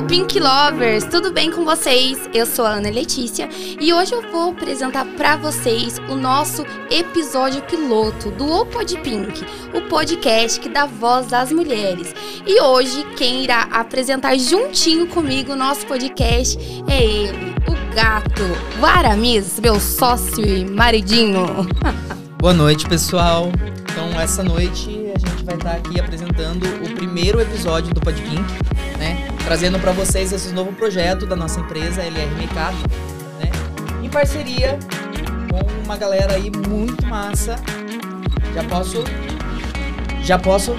Hello, Pink Lovers! Tudo bem com vocês? Eu sou a Ana Letícia e hoje eu vou apresentar para vocês o nosso episódio piloto do O Pod Pink, o podcast que dá voz às mulheres. E hoje quem irá apresentar juntinho comigo o nosso podcast é ele, o gato, o Aramis, meu sócio e maridinho. Boa noite, pessoal. Então, essa noite a gente vai estar aqui apresentando o primeiro episódio do Podpink, né? Trazendo para vocês esse novo projeto da nossa empresa LR Makeup, né? Em parceria com uma galera aí muito massa. Já posso já posso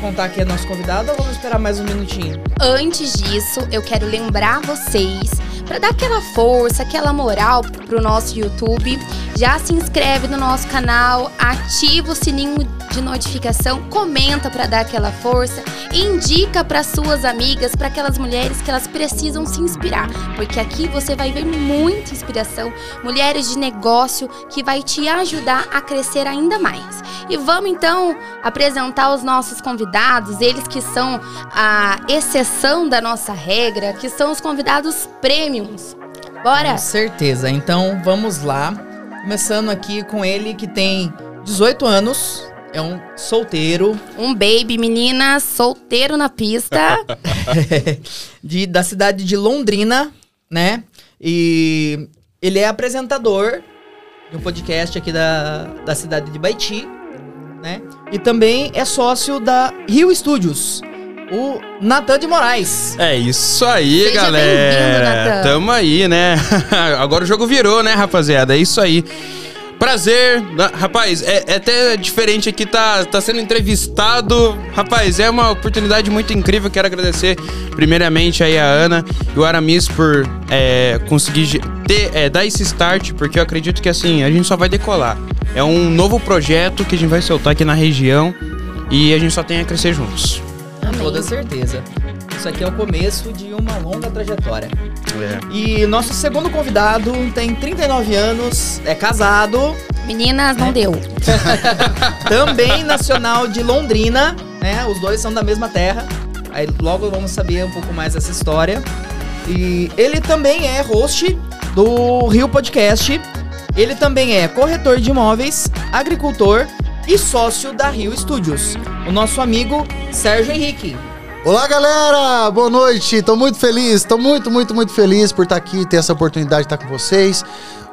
contar quem é nosso convidado ou vamos esperar mais um minutinho? Antes disso, eu quero lembrar vocês para dar aquela força, aquela moral pro nosso YouTube. Já se inscreve no nosso canal, ativa o sininho de notificação, comenta para dar aquela força, indica para suas amigas, para aquelas mulheres que elas precisam se inspirar, porque aqui você vai ver muita inspiração, mulheres de negócio que vai te ajudar a crescer ainda mais. E vamos então apresentar os nossos convidados, eles que são a exceção da nossa regra, que são os convidados Bora? Com certeza. Então, vamos lá. Começando aqui com ele que tem 18 anos, é um solteiro. Um baby, menina, solteiro na pista. de, da cidade de Londrina, né? E ele é apresentador de um podcast aqui da, da cidade de Baiti, né? E também é sócio da Rio Studios. O Natan de Moraes. É isso aí, Seja galera. Natan. Tamo aí, né? Agora o jogo virou, né, rapaziada? É isso aí. Prazer, rapaz, é, é até diferente aqui, tá, tá sendo entrevistado. Rapaz, é uma oportunidade muito incrível. Quero agradecer primeiramente aí a Ana e o Aramis por é, conseguir ter, é, dar esse start, porque eu acredito que assim, a gente só vai decolar. É um novo projeto que a gente vai soltar aqui na região e a gente só tem a crescer juntos. Com Amém. toda certeza. Isso aqui é o começo de uma longa trajetória. É. E nosso segundo convidado tem 39 anos, é casado, Meninas, não deu. também nacional de Londrina, né? Os dois são da mesma terra. Aí logo vamos saber um pouco mais dessa história. E ele também é host do Rio Podcast. Ele também é corretor de imóveis, agricultor e sócio da Rio Studios. O nosso amigo Sérgio Henrique. Olá, galera! Boa noite! Tô muito feliz, tô muito, muito, muito feliz por estar aqui, ter essa oportunidade de estar com vocês.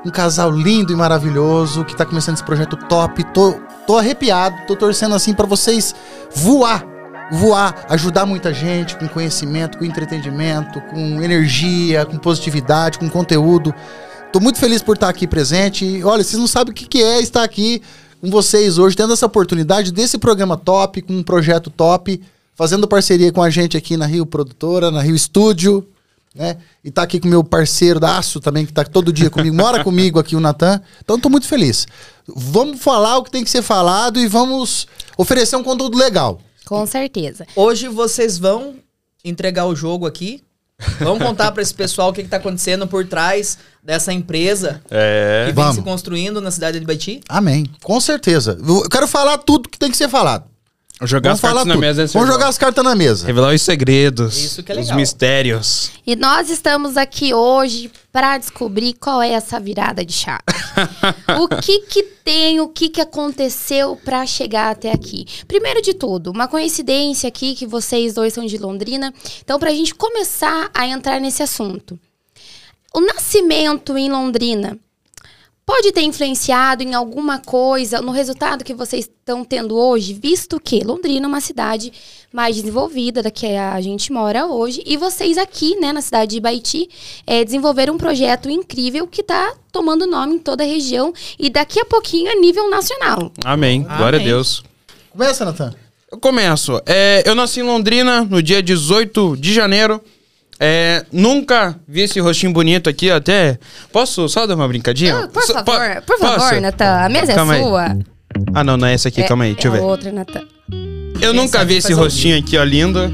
Um casal lindo e maravilhoso que tá começando esse projeto top. Tô, tô arrepiado, tô torcendo assim pra vocês voar. Voar, ajudar muita gente com conhecimento, com entretenimento, com energia, com positividade, com conteúdo. Tô muito feliz por estar aqui presente. Olha, vocês não sabem o que é estar aqui com vocês hoje, tendo essa oportunidade desse programa top, com um projeto top, fazendo parceria com a gente aqui na Rio Produtora, na Rio Estúdio, né? E tá aqui com o meu parceiro da Aço também, que tá todo dia comigo, mora comigo aqui, o Natan. Então tô muito feliz. Vamos falar o que tem que ser falado e vamos oferecer um conteúdo legal. Com certeza. Hoje vocês vão entregar o jogo aqui. Vamos contar pra esse pessoal o que, que tá acontecendo por trás dessa empresa É. que vem Vamos. se construindo na cidade de Baiti. Amém. Com certeza. Eu quero falar tudo que tem que ser falado. Jogar Vamos as cartas falar na mesa. é Vamos jogar as cartas na mesa. Revelar os segredos. Isso que é Os mistérios. E nós estamos aqui hoje para descobrir qual é essa virada de chave. o que que tem, o que que aconteceu para chegar até aqui? Primeiro de tudo, uma coincidência aqui que vocês dois são de Londrina. Então, para a gente começar a entrar nesse assunto. O nascimento em Londrina pode ter influenciado em alguma coisa no resultado que vocês estão tendo hoje, visto que Londrina é uma cidade mais desenvolvida da que a gente mora hoje, e vocês aqui, né, na cidade de Baiti, eh, desenvolveram um projeto incrível que está tomando nome em toda a região e daqui a pouquinho a nível nacional. Amém. Glória a Amém. Deus. Começa, Natan. Eu começo. É, eu nasci em Londrina no dia 18 de janeiro. É, nunca vi esse rostinho bonito aqui até. Posso só dar uma brincadinha? Ah, por Só- favor, po- por favor, posso? Natan, a mesa Calma é aí. sua. Ah, não, não é essa aqui, É- calma aí, deixa é eu ver. outra, Natan. Eu nunca vi esse rostinho aqui, ó, lindo.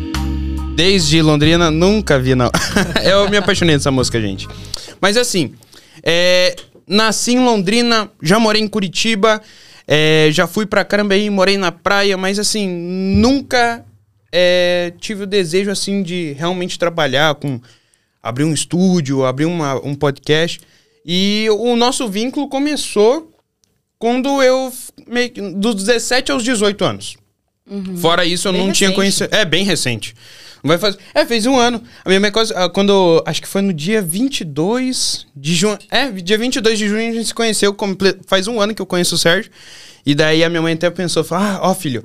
Desde Londrina, nunca vi, não. eu me apaixonei dessa música, gente. Mas assim, é, nasci em Londrina, já morei em Curitiba, é, já fui pra Carambeí, morei na praia, mas assim, nunca é, tive o desejo, assim, de realmente trabalhar com... Abrir um estúdio, abrir uma, um podcast. E o nosso vínculo começou quando eu... Meio, dos 17 aos 18 anos. Fora isso, eu Bem não tinha recente. conhecido... É, bem recente. Vai fazer... É, fez um ano. A mesma coisa, ah, quando... Acho que foi no dia 22 de junho. É, dia 22 de junho a gente se conheceu. Faz um ano que eu conheço o Sérgio. E daí a minha mãe até pensou, falou, ah, ó filho,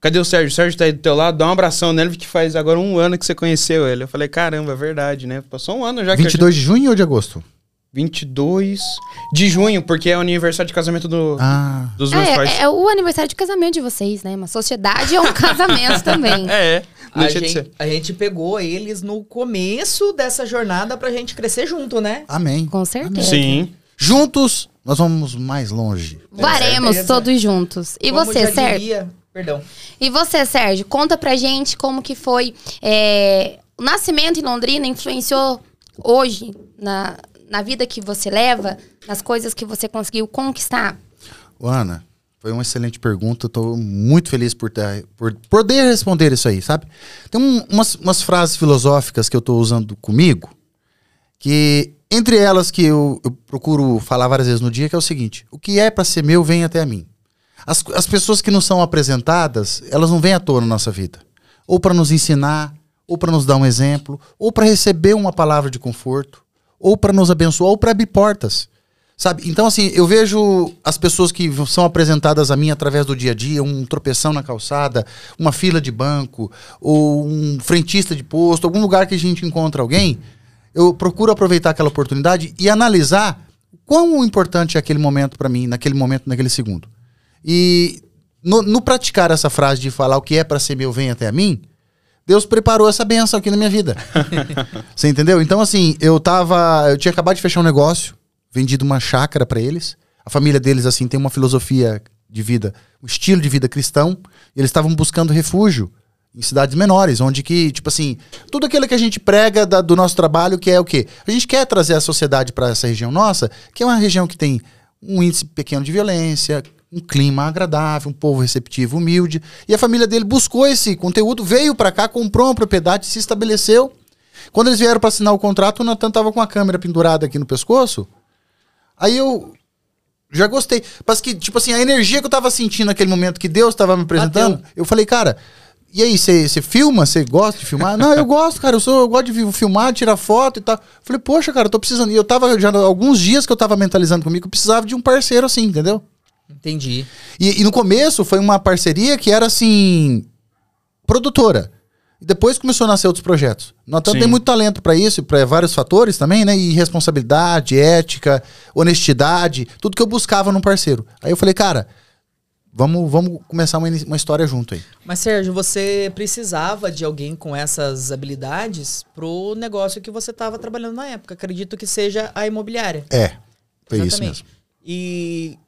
cadê o Sérgio? O Sérgio tá aí do teu lado, dá um abração nele, que faz agora um ano que você conheceu ele. Eu falei, caramba, é verdade, né? Passou um ano já que a 22 de junho ou de agosto? gente... 22 de junho, porque é o aniversário de casamento do, Ah. dos meus pais. É, é o aniversário de casamento de vocês, né? Uma sociedade é um casamento também. É, é. A gente, ser. a gente pegou eles no começo dessa jornada pra gente crescer junto, né? Amém. Com certeza. Sim. Juntos, nós vamos mais longe. Varemos todos juntos. E Como você, diria- Perdão. E você, Sérgio? Conta pra gente como que foi. é, o nascimento em Londrina influenciou hoje na, na vida que você leva, nas coisas que você conseguiu conquistar? Ana, foi uma excelente pergunta. Eu tô muito feliz por, ter, por poder responder isso aí, sabe? Tem um- umas, umas frases filosóficas que eu tô usando comigo, que entre elas que eu, eu procuro falar várias vezes no dia, que é o seguinte: o que é para ser meu, vem até a mim. As, as pessoas que não são apresentadas, elas não vêm à toa na nossa vida. Ou para nos ensinar, ou para nos dar um exemplo, ou para receber uma palavra de conforto, ou para nos abençoar, ou para abrir portas. Sabe? Então, assim, eu vejo as pessoas que são apresentadas a mim através do dia a dia, um tropeção na calçada, uma fila de banco, ou um frentista de posto, algum lugar que a gente encontra alguém, eu procuro aproveitar aquela oportunidade e analisar quão importante é aquele momento para mim, naquele momento, naquele segundo. E no, no praticar essa frase de falar o que é para ser meu, vem até a mim, Deus preparou essa benção aqui na minha vida. Você entendeu? Então, assim, eu tava. Eu tinha acabado de fechar um negócio, vendido uma chácara para eles. A família deles, assim, tem uma filosofia de vida, um estilo de vida cristão. E eles estavam buscando refúgio em cidades menores, onde que, tipo assim, tudo aquilo que a gente prega da- do nosso trabalho, que é o quê? A gente quer trazer a sociedade para essa região nossa, que é uma região que tem um índice pequeno de violência, um clima agradável, um povo receptivo, humilde. E a família dele buscou esse conteúdo, veio para cá, comprou uma propriedade, se estabeleceu. Quando eles vieram para assinar o contrato, o Natan tava com a câmera pendurada aqui no pescoço. Aí eu já gostei. Mas que, tipo assim, a energia que eu tava sentindo naquele momento que Deus tava me apresentando, Bateu. eu falei, cara, e aí, você filma? Você gosta de filmar? Não, eu gosto, cara. Eu, sou, eu gosto de filmar, tirar foto e tal. Falei, poxa, cara, eu tô precisando. E eu tava já alguns dias que eu tava mentalizando comigo eu precisava de um parceiro assim, entendeu? Entendi. E, e no começo foi uma parceria que era assim. produtora. E depois começou a nascer outros projetos. Natan tem muito talento para isso, para vários fatores também, né? E responsabilidade, ética, honestidade, tudo que eu buscava num parceiro. Aí eu falei, cara, vamos, vamos começar uma, uma história junto aí. Mas, Sérgio, você precisava de alguém com essas habilidades pro negócio que você estava trabalhando na época. Acredito que seja a imobiliária. É, foi isso Exatamente. mesmo. E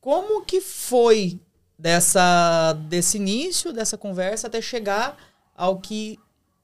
como que foi dessa desse início dessa conversa até chegar ao que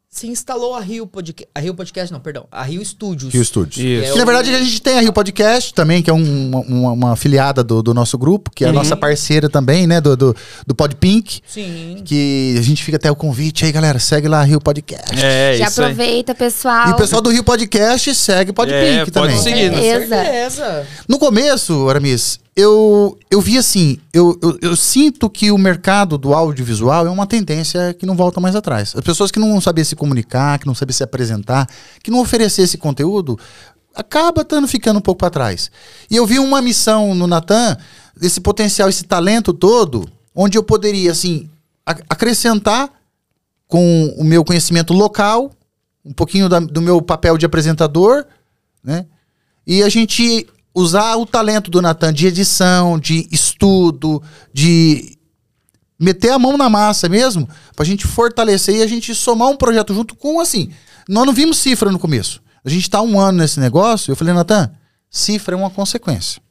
se instalou a Rio Podcast, a Rio Podcast não, perdão, a Rio Studios. Rio Studios. Isso. É Que na verdade a gente tem a Rio Podcast também, que é um- uma, uma, do, do nosso grupo, que é a Uhum. nossa parceira também, né? Do, do, do Podpink. Sim. Que a gente fica até o convite aí, galera. Segue lá a Rio Podcast. É, Já isso aí. aproveita, pessoal. E o pessoal do Rio Podcast segue o Podpink É, pode também. seguir. Com Beleza. certeza. No começo, Aramis, eu, eu vi assim, eu, eu, eu sinto que o mercado do audiovisual é uma tendência que não volta mais atrás. As pessoas que não sabiam se comunicar, que não sabiam se apresentar, que não oferecer esse conteúdo, acaba tando ficando um pouco para trás. E eu vi uma missão no Natan, desse potencial, esse talento todo, onde eu poderia, assim, acrescentar com o meu conhecimento local, um pouquinho da- do meu papel de apresentador, né? E a gente usar o talento do Natan de edição, de estudo, de meter a mão na massa mesmo, pra gente fortalecer e a gente somar um projeto junto com, assim, nós não vimos cifra no começo. A gente tá um ano nesse negócio, eu falei, Natan, cifra é uma consequência.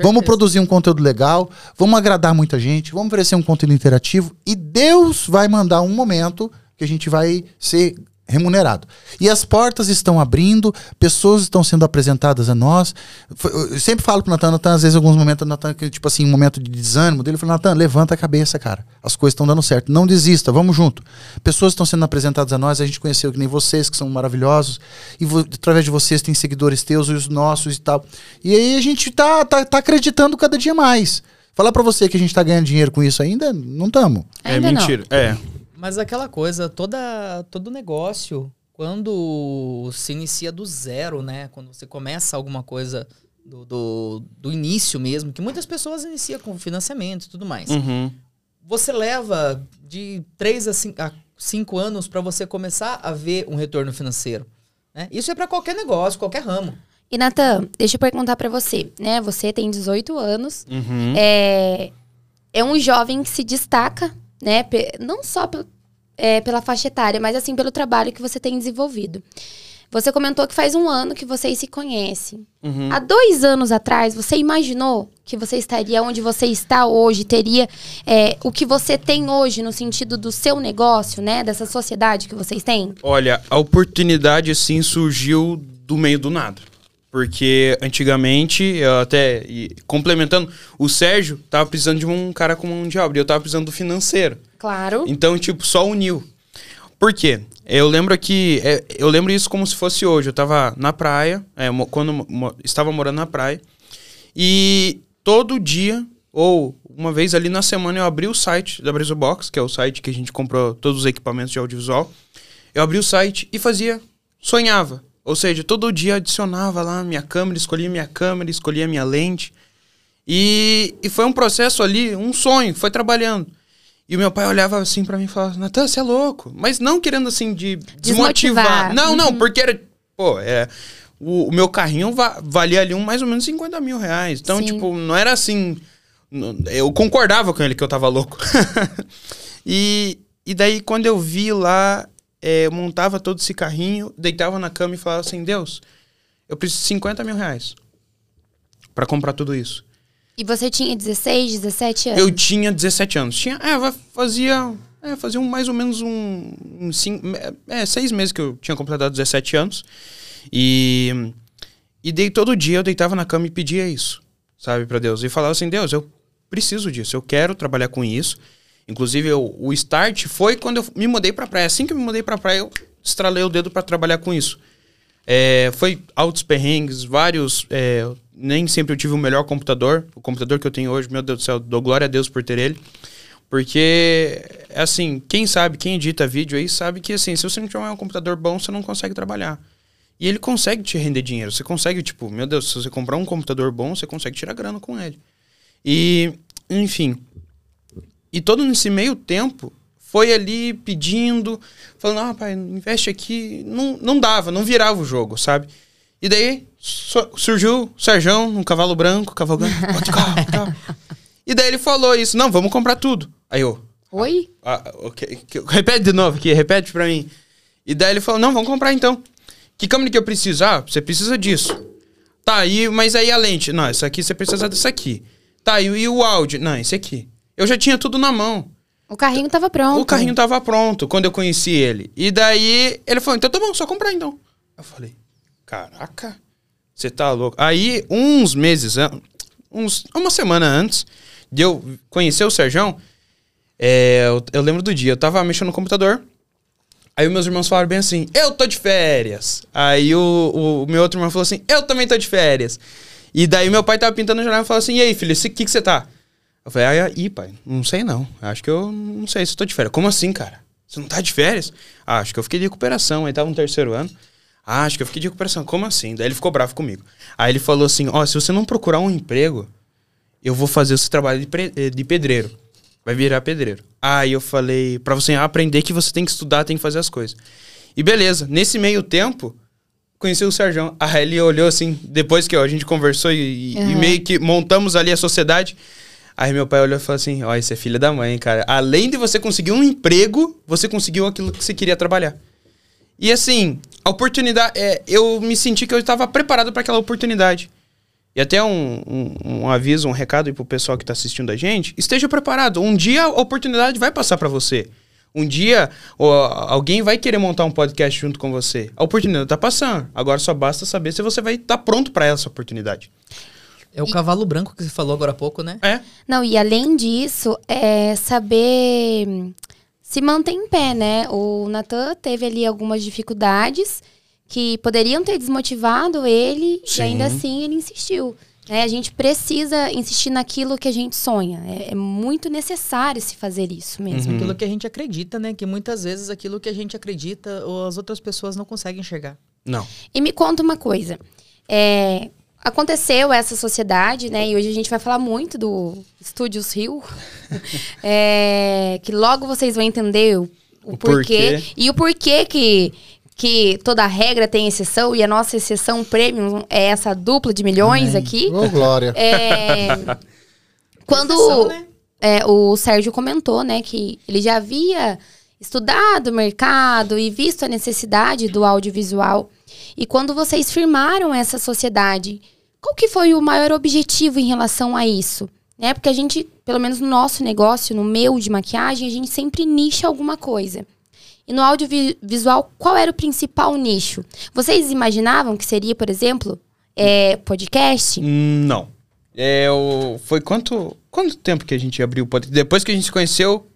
Vamos produzir um conteúdo legal, vamos agradar muita gente, vamos oferecer um conteúdo interativo e Deus vai mandar um momento que a gente vai ser remunerado. E as portas estão abrindo, pessoas estão sendo apresentadas a nós. Foi- Eu sempre falo pro Natan, Natan, às vezes, em alguns momentos, Natan, que, tipo assim, um momento de desânimo dele, eu falo, Natan, levanta a cabeça, cara. As coisas estão dando certo. Não desista, vamos junto. Pessoas estão sendo apresentadas a nós, a gente conheceu que nem vocês, que são maravilhosos, e através de vocês tem seguidores teus e os nossos e tal. E aí a gente tá, tá, tá acreditando cada dia mais. Falar pra você que a gente tá ganhando dinheiro com isso ainda, não estamos. É não. mentira. É. Mas aquela coisa, toda, todo negócio, quando se inicia do zero, né? Quando você começa alguma coisa do, do, do início mesmo, que muitas pessoas iniciam com financiamento e tudo mais. Uhum. Você leva de 3 a 5, a cinco anos para você começar a ver um retorno financeiro. Né? Isso é para qualquer negócio, qualquer ramo. E, Natan, deixa eu perguntar pra você, né? Você tem 18 anos, Uhum. é, é um jovem que se destaca, né? Não só é, pela faixa etária, mas assim pelo trabalho que você tem desenvolvido. Você comentou que faz um ano que vocês se conhecem. Uhum. Há dois anos atrás, você imaginou que você estaria onde você está hoje, teria é, o que você tem hoje no sentido do seu negócio, né? Dessa sociedade que vocês têm? Olha, a oportunidade assim surgiu do meio do nada. Porque antigamente, eu até complementando, o Sérgio tava precisando de um cara com mão de obra, e eu tava precisando do financeiro. Claro. Então, tipo, só uniu. Por quê? Eu lembro que. é, eu lembro isso como se fosse hoje. Eu tava na praia, é, quando estava morando na praia. E todo dia, ou uma vez ali na semana, eu abri o site da Brezo Box, que é o site que a gente comprou todos os equipamentos de audiovisual. Eu abri o site e fazia. Sonhava. Ou seja, todo dia adicionava lá minha câmera, escolhia minha câmera, escolhia minha lente. E, e foi um processo ali, um sonho, foi trabalhando. E o meu pai olhava assim pra mim e falava, Natan, você é louco. Mas não querendo assim de desmotivar. Desmotivar. Não, não, Uhum. porque era, pô, é, o, o meu carrinho va- valia ali um, mais ou menos 50 mil reais. Então, Sim. tipo, não era assim. Eu concordava com ele que eu tava louco. e, e daí, quando eu vi lá, é, eu montava todo esse carrinho, deitava na cama e falava assim: Deus, eu preciso de 50 mil reais pra comprar tudo isso. E você tinha 16, 17 anos? Eu tinha 17 anos. Tinha, é, fazia, é, fazia um, mais ou menos um, um cinco, é, seis meses que eu tinha completado 17 anos. E, e dei todo dia, eu deitava na cama e pedia isso, sabe, pra Deus. E falava assim, Deus, eu preciso disso, eu quero trabalhar com isso. Inclusive, eu, o start foi quando eu me mudei pra praia. Assim que eu me mudei pra praia, eu estralei o dedo pra trabalhar com isso. É, foi altos perrengues, vários. é, nem sempre eu tive o melhor computador. O computador que eu tenho hoje, meu Deus do céu, dou glória a Deus por ter ele. Porque, assim, quem sabe, quem edita vídeo aí, sabe que, assim, se você não tiver um computador bom, você não consegue trabalhar. E ele consegue te render dinheiro. Você consegue, tipo, meu Deus, se você comprar um computador bom, você consegue tirar grana com ele. E, enfim. E todo nesse meio tempo, foi ali pedindo, falando, ah, pai, investe aqui. Não, não dava, não virava o jogo, sabe? E daí su- surgiu o Serjão, um cavalo branco, cavalgando. "Pode carro, carro." E daí ele falou isso, não, vamos comprar tudo. Aí eu, Oi? ah, ok, que- repete de novo aqui, repete pra mim. E daí ele falou, não, vamos comprar então. Que câmera que eu preciso? Ah, você precisa disso. Tá, e, mas aí a lente? Não, essa aqui você precisa dessa aqui. Tá, e, e o áudio? Não, esse aqui. Eu já tinha tudo na mão. O carrinho tava pronto. O carrinho tava pronto quando eu conheci ele. E daí ele falou: então tá bom, só comprar então. Eu falei: caraca, você tá louco. Aí, uns meses, uns, uma semana antes de eu conhecer o Serjão, é, eu, eu lembro do dia, eu tava mexendo no computador. Aí meus irmãos falaram bem assim: eu tô de férias. Aí o, o meu outro irmão falou assim: eu também tô de férias. E daí meu pai tava pintando o jornal e falou assim: e aí, filho, o que, que você tá? Eu falei, ah, pai, não sei não. Acho que eu não sei se eu tô de férias. Como assim, cara? Você não tá de férias? Ah, acho que eu fiquei de recuperação. Aí tava no terceiro ano. Ah, acho que eu fiquei de recuperação. Como assim? Daí ele ficou bravo comigo. Aí ele falou assim: Ó, se você não procurar um emprego, eu vou fazer esse trabalho de, eh, de pedreiro. Vai virar pedreiro. Aí eu falei, pra você aprender que você tem que estudar, tem que fazer as coisas. E beleza, nesse meio tempo, conheci o Sérgio. Aí ele olhou assim, depois que ó, a gente conversou e, e Aham. meio que montamos ali a sociedade. Aí meu pai olhou e falou assim: Ó, isso é filha da mãe, cara. Além de você conseguir um emprego, você conseguiu aquilo que você queria trabalhar. E assim, a oportunidade. é, eu me senti que eu estava preparado para aquela oportunidade. E até um, um, um aviso, um recado aí pro pessoal que tá assistindo a gente: esteja preparado. Um dia a oportunidade vai passar para você. Um dia, ó, alguém vai querer montar um podcast junto com você. A oportunidade tá passando. Agora só basta saber se você vai estar pronto para essa oportunidade. É o cavalo branco que você falou agora há pouco, né? É. Não, e além disso, é saber se manter em pé, né? O Natan teve ali algumas dificuldades que poderiam ter desmotivado ele Sim. e ainda assim ele insistiu. né? a gente precisa insistir naquilo que a gente sonha. É, é muito necessário se fazer isso mesmo. Uhum. Aquilo que a gente acredita, né? Que muitas vezes aquilo que a gente acredita ou as outras pessoas não conseguem enxergar. Não. E me conta uma coisa. É, aconteceu essa sociedade, né? E hoje a gente vai falar muito do Estúdios Rio. É, que logo vocês vão entender o, o O porquê. porquê. E o porquê que, que toda regra tem exceção. E a nossa exceção premium é essa dupla de milhões Amém. aqui. Ô, Glória. É, quando Exceção, né? é, o Sérgio comentou, né, que ele já havia estudado o mercado e visto a necessidade do audiovisual. E quando vocês firmaram essa sociedade, qual que foi o maior objetivo em relação a isso? Né? Porque a gente, pelo menos no nosso negócio, no meu de maquiagem, a gente sempre nicha alguma coisa. E no audiovisual, qual era o principal nicho? Vocês imaginavam que seria, por exemplo, é, podcast? Hum, Não. É, o... Foi quanto, quanto tempo que a gente abriu o podcast? Depois que a gente se conheceu,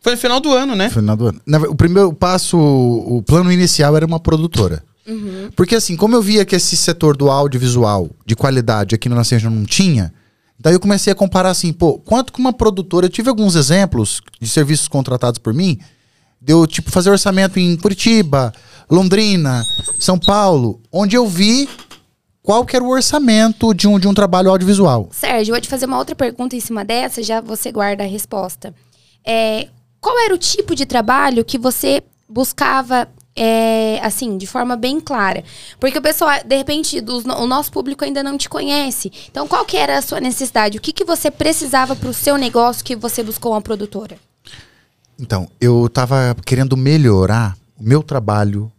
foi no final do ano, né? Final do ano. O primeiro passo, o o plano inicial era uma produtora. Porque assim, como eu via que esse setor do audiovisual de qualidade aqui no região não tinha, daí eu comecei a comparar assim, pô, quanto que uma produtora, eu tive alguns exemplos de serviços contratados por mim, deu tipo fazer orçamento em Curitiba, Londrina, São Paulo, onde eu vi qual que era o orçamento de um, de um trabalho audiovisual. Sérgio, eu vou te fazer uma outra pergunta em cima dessa, já você guarda a resposta. É, qual era o tipo de trabalho que você buscava, é, assim, de forma bem clara? Porque o pessoal, de repente, dos- o nosso público ainda não te conhece. Então, qual que era a sua necessidade? O que, que você precisava para o seu negócio que você buscou uma produtora? Então, eu tava querendo melhorar o meu trabalho,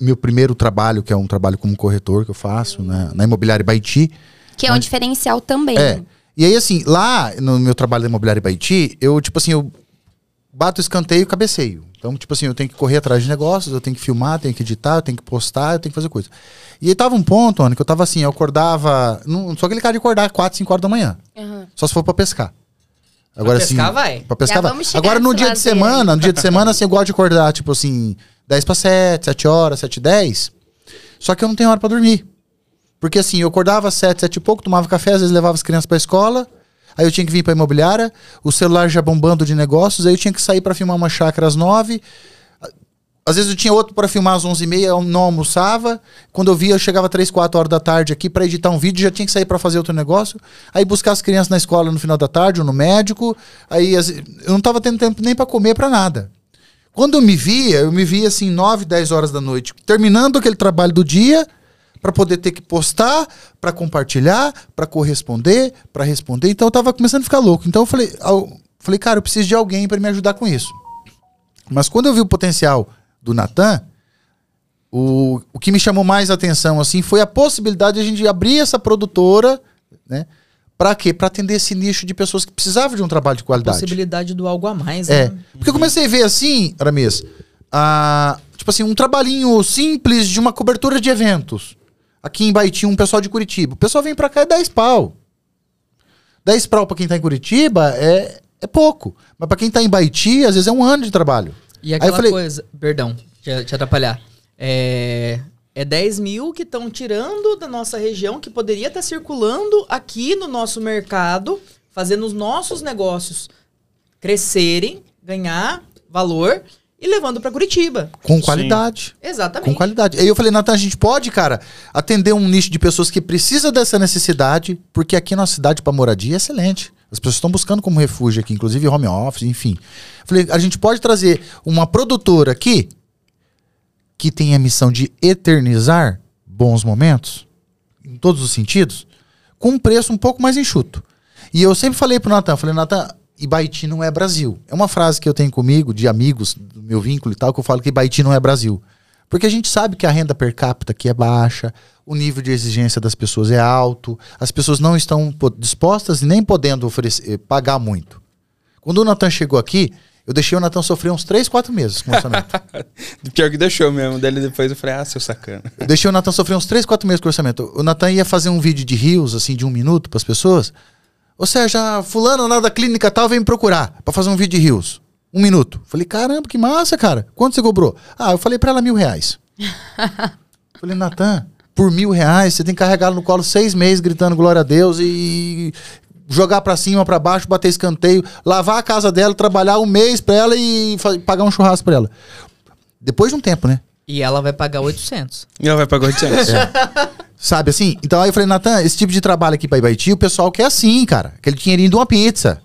meu primeiro trabalho, que é um trabalho como corretor que eu faço né, na Imobiliária Baiti. Que é um diferencial também. É. E aí, assim, lá no meu trabalho da Imobiliária Baiti, eu, tipo assim, eu bato escanteio e cabeceio. Então, tipo assim, eu tenho que correr atrás de negócios, eu tenho que filmar, tenho que editar, eu tenho que postar, eu tenho que fazer coisa. E aí tava um ponto, Ana, que eu tava assim, eu acordava. Não sou aquele cara de acordar 4, 5 horas da manhã. Aham. Só se for pra pescar. Agora Pra pescar, assim, vai. Pra pescar Já vai. Agora no dia de semana, no dia de semana, assim, eu gosto de acordar, tipo assim, 10 para 7, 7 horas, 7 e 10. Só que eu não tenho hora pra dormir. Porque assim, eu acordava às 7, 7 e pouco, tomava café, às vezes levava as crianças pra escola. Aí eu tinha que vir pra imobiliária, o celular já bombando de negócios, aí eu tinha que sair pra filmar uma chácara às 9. Às vezes eu tinha outro pra filmar às 11h30, eu não almoçava. Quando eu via, eu chegava 3, 4 horas da tarde aqui pra editar um vídeo, já tinha que sair pra fazer outro negócio. Aí buscar as crianças na escola no final da tarde ou no médico. Aí eu não tava tendo tempo nem pra comer, pra nada. Quando eu me via, eu me via assim 9, 10 horas da noite, terminando aquele trabalho do dia pra poder ter que postar, pra compartilhar, pra corresponder, pra responder. Então eu tava começando a ficar louco. Então eu falei, eu falei, cara, eu preciso de alguém pra me ajudar com isso. Mas quando eu vi o potencial do Natan, o, o que me chamou mais atenção assim foi a possibilidade de a gente abrir essa produtora, né? Pra quê? Pra atender esse nicho de pessoas que precisavam de um trabalho de qualidade. Possibilidade do algo a mais, É. né? Porque eu comecei a ver assim, Aramis, ah, tipo assim, um trabalhinho simples de uma cobertura de eventos. Aqui em Baiti, um pessoal de Curitiba. O pessoal vem pra cá é 10 pau. 10 pau pra quem tá em Curitiba é, é pouco. Mas pra quem tá em Baiti, às vezes é um ano de trabalho. E aquela eu falei- coisa, perdão, te, te atrapalhar. É, é 10 mil que estão tirando da nossa região, que poderia estar circulando aqui no nosso mercado, fazendo os nossos negócios crescerem, ganhar valor e levando para Curitiba. Com Sim. qualidade. Exatamente. Com qualidade. Aí eu falei, Natan, a gente pode, cara, atender um nicho de pessoas que precisa dessa necessidade, porque aqui na cidade para moradia é excelente. As pessoas estão buscando como refúgio aqui, inclusive home office, enfim. Falei, a gente pode trazer uma produtora aqui que tem a missão de eternizar bons momentos, em todos os sentidos, com um preço um pouco mais enxuto. E eu sempre falei pro Natan, falei, Natan, Ibaiti não é Brasil. É uma frase que eu tenho comigo, de amigos, do meu vínculo e tal, que eu falo que Ibaiti não é Brasil. Porque a gente sabe que a renda per capita aqui é baixa, o nível de exigência das pessoas é alto, as pessoas não estão po- dispostas e nem podendo oferecer, eh, pagar muito. Quando o Natan chegou aqui, Eu deixei o Natan sofrer uns 3, 4 meses com o orçamento. Pior que deixou mesmo. Daí depois eu falei, ah, seu sacana. Eu deixei o Natan sofrer uns 3, 4 meses com o orçamento. O Natan ia fazer um vídeo de rios, assim, de um minuto pras pessoas. Ou seja, fulano lá da clínica tal vem me procurar pra fazer um vídeo de rios. Um minuto. Falei, caramba, que massa, cara. Quanto você cobrou? Ah, eu falei pra ela mil reais. falei, Natan, por mil reais, você tem que carregá-lo no colo seis meses gritando glória a Deus e jogar pra cima, pra baixo, bater escanteio, lavar a casa dela, trabalhar um mês pra ela e pagar um churrasco pra ela. Depois de um tempo, né? E ela vai pagar 800. E ela vai pagar 800. Sabe assim? Então aí eu falei, Natan, esse tipo de trabalho aqui pra Ibaiti, o pessoal quer assim, cara. Aquele dinheirinho de uma pizza.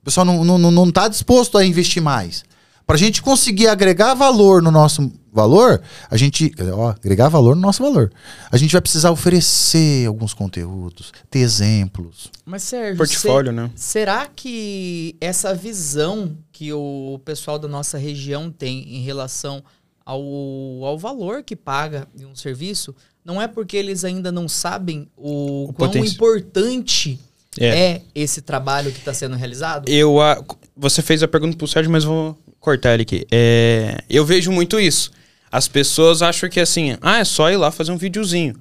O pessoal não, não, não- tá disposto a investir mais. Pra gente conseguir agregar valor no nosso valor, a gente. Ó, agregar valor no nosso valor. A gente vai precisar oferecer alguns conteúdos, ter exemplos. Mas, Sérgio, Portfólio, né? será que essa visão que o pessoal da nossa região tem em relação ao, ao valor que paga em um serviço, não é porque eles ainda não sabem o, O quão potência- importante É. é. esse trabalho que está sendo realizado? Eu, ah, você fez a pergunta pro Sérgio, mas vou cortar ele aqui. É, eu vejo muito isso. As pessoas acham que assim, ah, é só ir lá fazer um videozinho.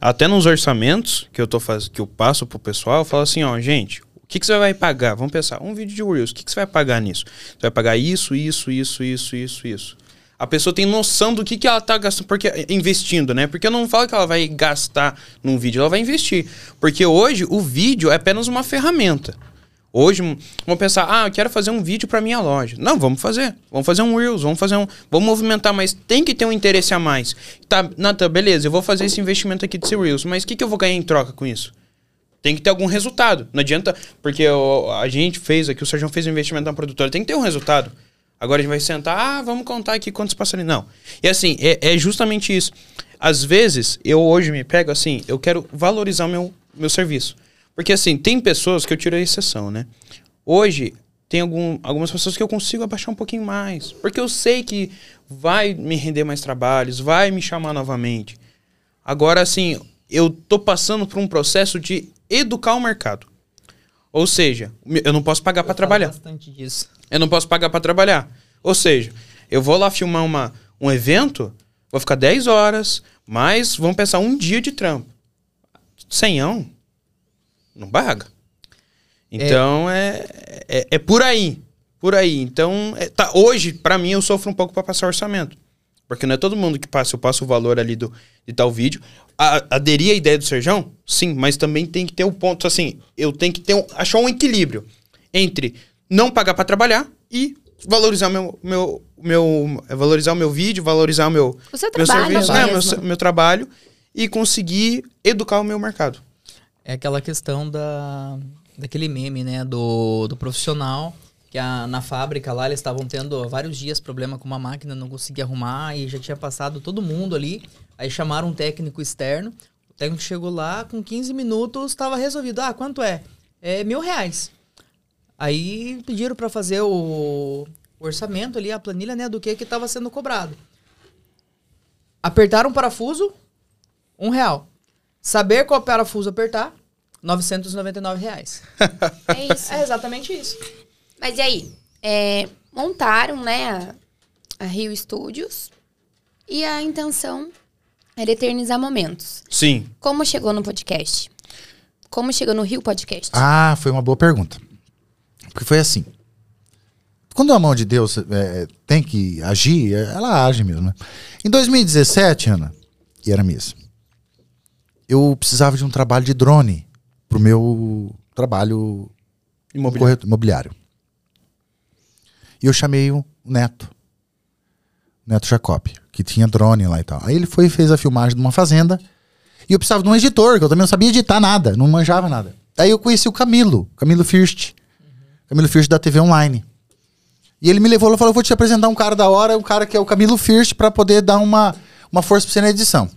Até nos orçamentos que eu tô faz... que eu passo pro pessoal, eu falo assim, ó, gente, o que, que você vai pagar? Vamos pensar, um vídeo de Reels, o que, que você vai pagar nisso? Você vai pagar isso, isso, isso, isso, isso, isso. A pessoa tem noção do que, que ela tá gastando, porque investindo, né? Porque eu não falo que ela vai gastar num vídeo, ela vai investir. Porque hoje o vídeo é apenas uma ferramenta. Hoje, vamos pensar, ah, eu quero fazer um vídeo para minha loja. Não, vamos fazer. Vamos fazer um Reels, vamos fazer um. Vamos movimentar, mas tem que ter um interesse a mais. Tá, Natan, beleza, eu vou fazer esse investimento aqui desse Reels, mas o que, que eu vou ganhar em troca com isso? Tem que ter algum resultado. Não adianta, porque o- a gente fez aqui, o Sérgio fez um investimento na produtora, tem que ter um resultado. Agora a gente vai sentar, ah, vamos contar aqui quantos passarinhos. Não. E assim, é, é justamente isso. Às vezes, eu hoje me pego assim, eu quero valorizar o meu, meu serviço. Porque assim, tem pessoas que eu tiro a exceção, né? Hoje, tem algum, algumas pessoas que eu consigo abaixar um pouquinho mais. Porque eu sei que vai me render mais trabalhos, vai me chamar novamente. Agora, assim, eu tô passando por um processo de educar o mercado. Ou seja, eu não posso pagar para trabalhar. bastante disso. Eu não posso pagar para trabalhar. Ou seja, eu vou lá filmar uma, um evento, vou ficar 10 horas, mas vamos pensar um dia de trampo. Senhão, não paga. Então é, é, é por aí. Por aí. Então, é, tá, hoje, para mim, eu sofro um pouco para passar orçamento. Porque não é todo mundo que passa, eu passo o valor ali do, de tal vídeo. A, aderir à ideia do Serjão? Sim, mas também tem que ter um ponto assim, eu tenho que ter um, achar um equilíbrio entre não pagar para trabalhar e valorizar o meu, meu, meu valorizar o meu vídeo, valorizar o meu, O seu meu trabalho serviço, né, meu, meu trabalho e conseguir educar o meu mercado. É aquela questão da, daquele meme, né? Do, do profissional que a, na fábrica lá eles estavam tendo há vários dias problema com uma máquina, não conseguia arrumar e já tinha passado todo mundo ali. Aí chamaram um técnico externo. O técnico chegou lá, com 15 minutos estava resolvido. Ah, quanto é? É mil reais. Aí pediram para fazer o, orçamento ali, a planilha, né? Do que que estava sendo cobrado. Apertaram o parafuso, um real. Saber qual parafuso apertar, 999 reais. É isso. É exatamente isso. Mas e aí? É, montaram, né, a, a Rio Studios e a intenção era eternizar momentos. Sim. Como chegou no podcast? Como chegou no Rio Podcast? Ah, foi uma boa pergunta. Porque foi assim. Quando a mão de Deus é, tem que agir, é, ela age mesmo, né? Em 2017, Ana e Aramis, eu precisava de um trabalho de drone pro meu trabalho Imobiliário. imobiliário. E eu chamei o Neto, Neto Jacob, que tinha drone lá e tal. Aí ele foi e fez a filmagem de uma fazenda. E eu precisava de um editor, que eu também não sabia editar nada, não manjava nada. Aí eu conheci o Camilo, Camilo First. Camilo First da TV Online. E ele me levou e falou: vou te apresentar um cara da hora, um cara que é o Camilo First, pra poder dar uma, uma força pra você na edição.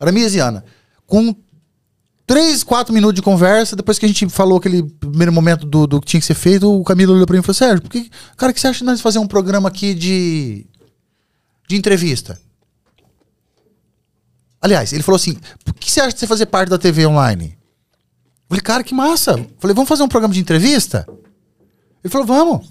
Aramis e Ana, com três, quatro minutos de conversa, depois que a gente falou aquele primeiro momento do, do que tinha que ser feito, o Camilo olhou pra mim e falou: Sérgio, por que, cara, o que você acha de nós fazer um programa aqui de, de entrevista? Aliás, ele falou assim: por que você acha de você fazer parte da TV online? Falei, cara, que massa. Falei, vamos fazer um programa de entrevista? Ele falou, vamos.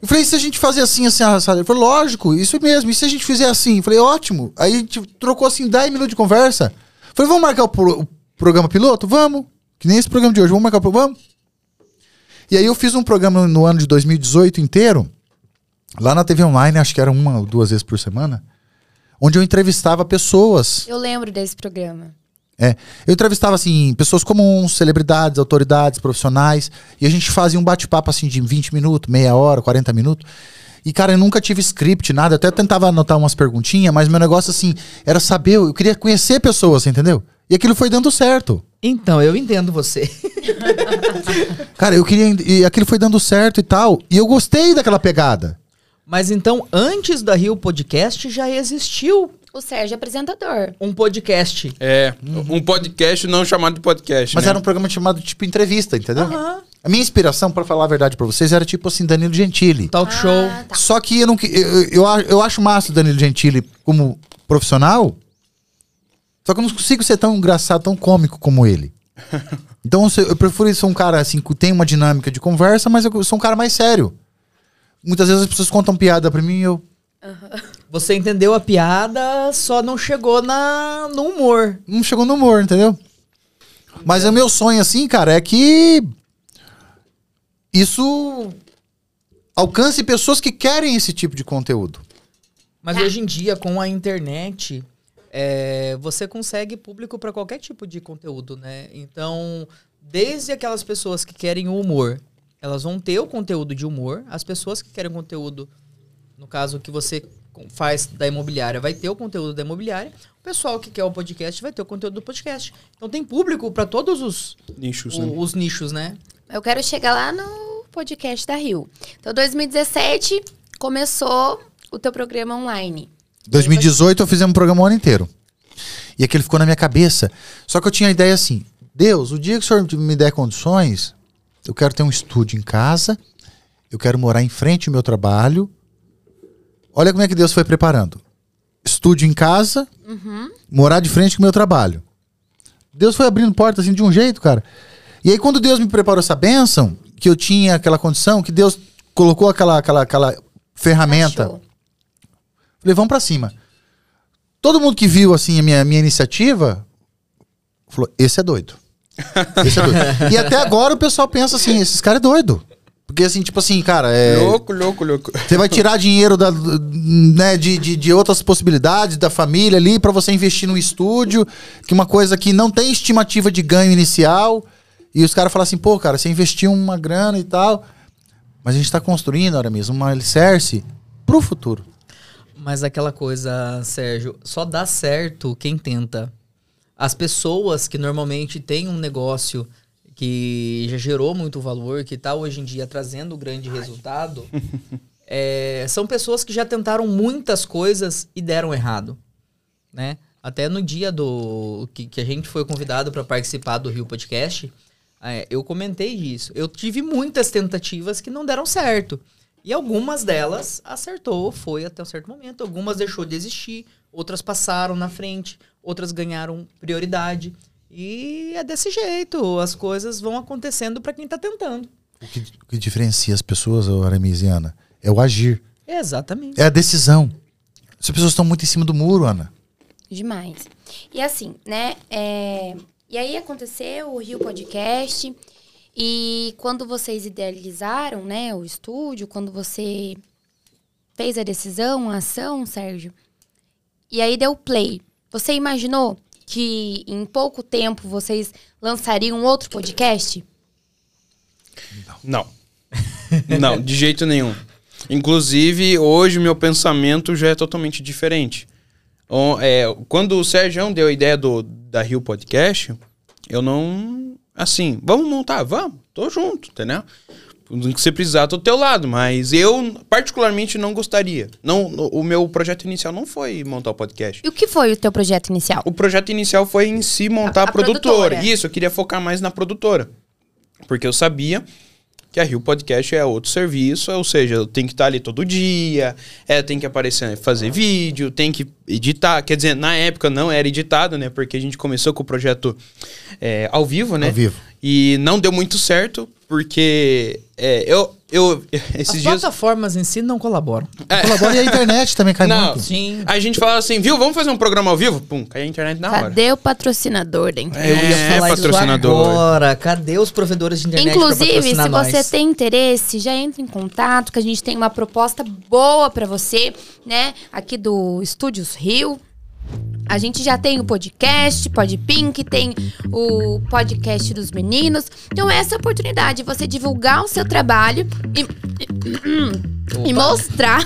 Eu falei, e se a gente fazer assim, assim, assado? Ele falou, lógico, isso mesmo. E se a gente fizer assim? Eu falei, ótimo. Aí a gente trocou assim 10 minutos de conversa. Eu falei, vamos marcar o, pro- o programa piloto? Vamos. Que nem esse programa de hoje. Vamos marcar o programa? E aí eu fiz um programa no ano de 2018 inteiro, lá na TV Online, acho que era uma ou duas vezes por semana, onde eu entrevistava pessoas. Eu lembro desse programa. É, eu entrevistava assim pessoas comuns, celebridades, autoridades, profissionais, e a gente fazia um bate-papo assim de 20 minutos, meia hora, 40 minutos. E cara, eu nunca tive script, nada, eu até tentava anotar umas perguntinhas, mas meu negócio assim era saber, eu queria conhecer pessoas, entendeu? E aquilo foi dando certo. Então, eu entendo você. Cara, eu queria e aquilo foi dando certo e tal, e eu gostei daquela pegada. Mas então, antes da Rio Podcast, já existiu O Sérgio apresentador. um podcast. É, um podcast não chamado de podcast. Mas né? era um programa chamado tipo entrevista, entendeu? Aham. A minha inspiração, pra falar a verdade pra vocês, era tipo assim, Danilo Gentili. Talk Ah, show. tá. Só que eu não eu, eu, eu acho massa o Danilo Gentili como profissional. Só que eu não consigo ser tão engraçado, tão cômico como ele. Então eu, eu prefiro ser um cara assim que tem uma dinâmica de conversa, mas eu sou um cara mais sério. Muitas vezes as pessoas contam piada pra mim e eu Você entendeu a piada, só não chegou na, no humor. não chegou no humor, entendeu? Mas o meu sonho assim, cara, é que isso alcance pessoas que querem esse tipo de conteúdo. Mas hoje em dia, com a internet, é, você consegue público para qualquer tipo de conteúdo, né? Então, desde aquelas pessoas que querem o humor, elas vão ter o conteúdo de humor. As pessoas que querem conteúdo, no caso que você faz da imobiliária, vai ter o conteúdo da imobiliária. O pessoal que quer o podcast vai ter o conteúdo do podcast. Então tem público para todos os, Nichos, o- né? os nichos, né? Eu quero chegar lá no podcast da Rio. Então, 2017 começou o teu programa online. 2018 eu fiz um programa o ano inteiro. E aquele ficou na minha cabeça. Só que eu tinha a ideia assim: Deus, o dia que o senhor me der condições, eu quero ter um estúdio em casa, eu quero morar em frente ao meu trabalho. Olha como é que Deus foi preparando: estúdio em casa, morar de frente com o meu trabalho. Deus foi abrindo portas assim de um jeito, cara. E aí, quando Deus me preparou essa bênção, que eu tinha aquela condição, que Deus colocou aquela, aquela, aquela ferramenta. Achou. Falei, vamos pra cima. Todo mundo que viu, assim, a minha, minha iniciativa, falou, esse é doido. Esse é doido. e até agora o pessoal pensa assim, esses caras é doido. Porque, assim, tipo assim, cara, é, Louco, louco, louco. você vai tirar dinheiro da, né, de, de, de outras possibilidades da família ali pra você investir no estúdio, que uma coisa que não tem estimativa de ganho inicial. E os caras falam assim, pô, cara, você investiu uma grana e tal. Mas a gente tá construindo, agora mesmo, uma alicerce pro futuro. Mas aquela coisa, Sérgio, só dá certo quem tenta. As pessoas que normalmente têm um negócio que já gerou muito valor, que está hoje em dia trazendo grande resultado, é, são pessoas que já tentaram muitas coisas e deram errado, né? Até no dia do que, que a gente foi convidado para participar do Rio Podcast, é, eu comentei disso. Eu tive muitas tentativas que não deram certo. E algumas delas acertou, foi até um certo momento. Algumas deixou de existir, outras passaram na frente, outras ganharam prioridade. E é desse jeito, as coisas vão acontecendo para quem tá tentando. O que, o que diferencia as pessoas, Aramisiana, é o agir. Exatamente. É a decisão. As pessoas estão muito em cima do muro, Ana. Demais. E assim, né? é, E aí aconteceu o Rio Podcast. E quando vocês idealizaram, né, o estúdio, quando você fez a decisão, a ação, Sérgio, e aí deu play. Você imaginou que em pouco tempo vocês lançariam outro podcast? Não. Não, de jeito nenhum. Inclusive, hoje meu pensamento já é totalmente diferente. É, quando o Sérgio deu a ideia do, da Rio Podcast, eu não. Assim, vamos montar, vamos, tô junto, entendeu? O que você precisar, tô do teu lado, mas eu, particularmente, não gostaria. Não, o meu projeto inicial não foi montar o podcast. E o que foi o teu projeto inicial? O projeto inicial foi em si montar A- a, a produtora. produtora. Isso, eu queria focar mais na produtora. Porque eu sabia que a Rio Podcast é outro serviço, ou seja, eu tenho que estar ali todo dia, é, tem que aparecer, fazer vídeo, tem que editar. Quer dizer, na época não era editado, né? Porque a gente começou com o projeto é, ao vivo, né? Ao vivo. E não deu muito certo, porque é, eu, eu As esses dias plataformas em si não colaboram. Colabora e a internet também cai Não. muito. Sim. a gente falava assim, viu, vamos fazer um programa ao vivo? Pum, cai a internet na hora. Cadê o patrocinador da internet? Eu ia É, falar patrocinador. isso agora. Cadê os provedores de internet Inclusive, se nós? você tem interesse, já entre em contato, que a gente tem uma proposta boa pra você, né? Aqui do Estúdios Rio. A gente já tem o podcast, Pod Pink, tem o podcast dos meninos. Então, essa é a oportunidade de você divulgar o seu trabalho e, e mostrar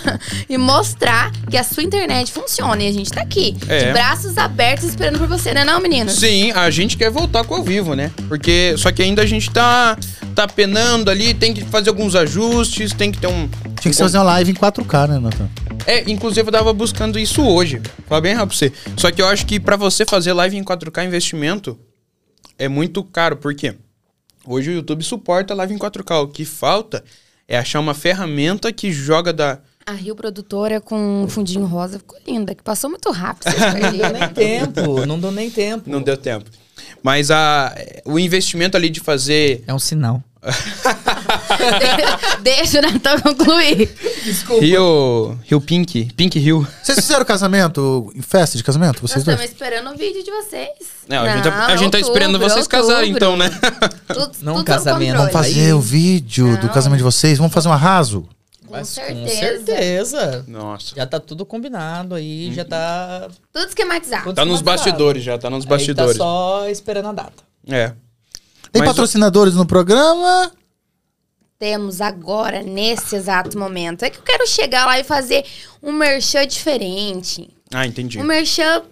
e mostrar que a sua internet funciona. E a gente tá aqui, É. de braços abertos, esperando por você, né, não, meninos? Sim, a gente quer voltar com o ao vivo, né? Porque só que ainda a gente tá tá penando ali, tem que fazer alguns ajustes, tem que ter um Tinha que fazer uma live em 4K, né, Nathan? É, inclusive eu tava buscando isso hoje. Fala bem rápido pra você. Só que eu acho que pra você fazer live em 4K investimento é muito caro, por quê? Hoje o YouTube suporta live em 4K. O que falta é achar uma ferramenta que joga da. A Rio Produtora com um fundinho rosa ficou linda, que passou muito rápido. Não deu nem tempo, não deu nem tempo. Não deu tempo. Mas a, o investimento ali de fazer É um sinal. Deixa o Natan concluir. Desculpa. Rio. Rio Pink. Pink Rio. Vocês fizeram casamento, festa de casamento? Nós Vocês dois? estamos esperando o vídeo de vocês. Não, a gente, tá, a gente tá outubro, esperando vocês casarem, outubro. então, né? Tudo, Não tudo casamento. Vamos fazer o vídeo do Não. casamento de vocês? Vamos fazer um arraso? Com Mas certeza. Com certeza. Nossa. Já tá tudo combinado aí, já tá. Tudo esquematizado. tudo Tá nos bastidores já, tá nos Aí bastidores. tá só esperando a data. É. Tem Mas o- patrocinadores no programa? Temos agora, nesse exato momento. É que eu quero chegar lá e fazer um merchan diferente. Ah, entendi. Um merchan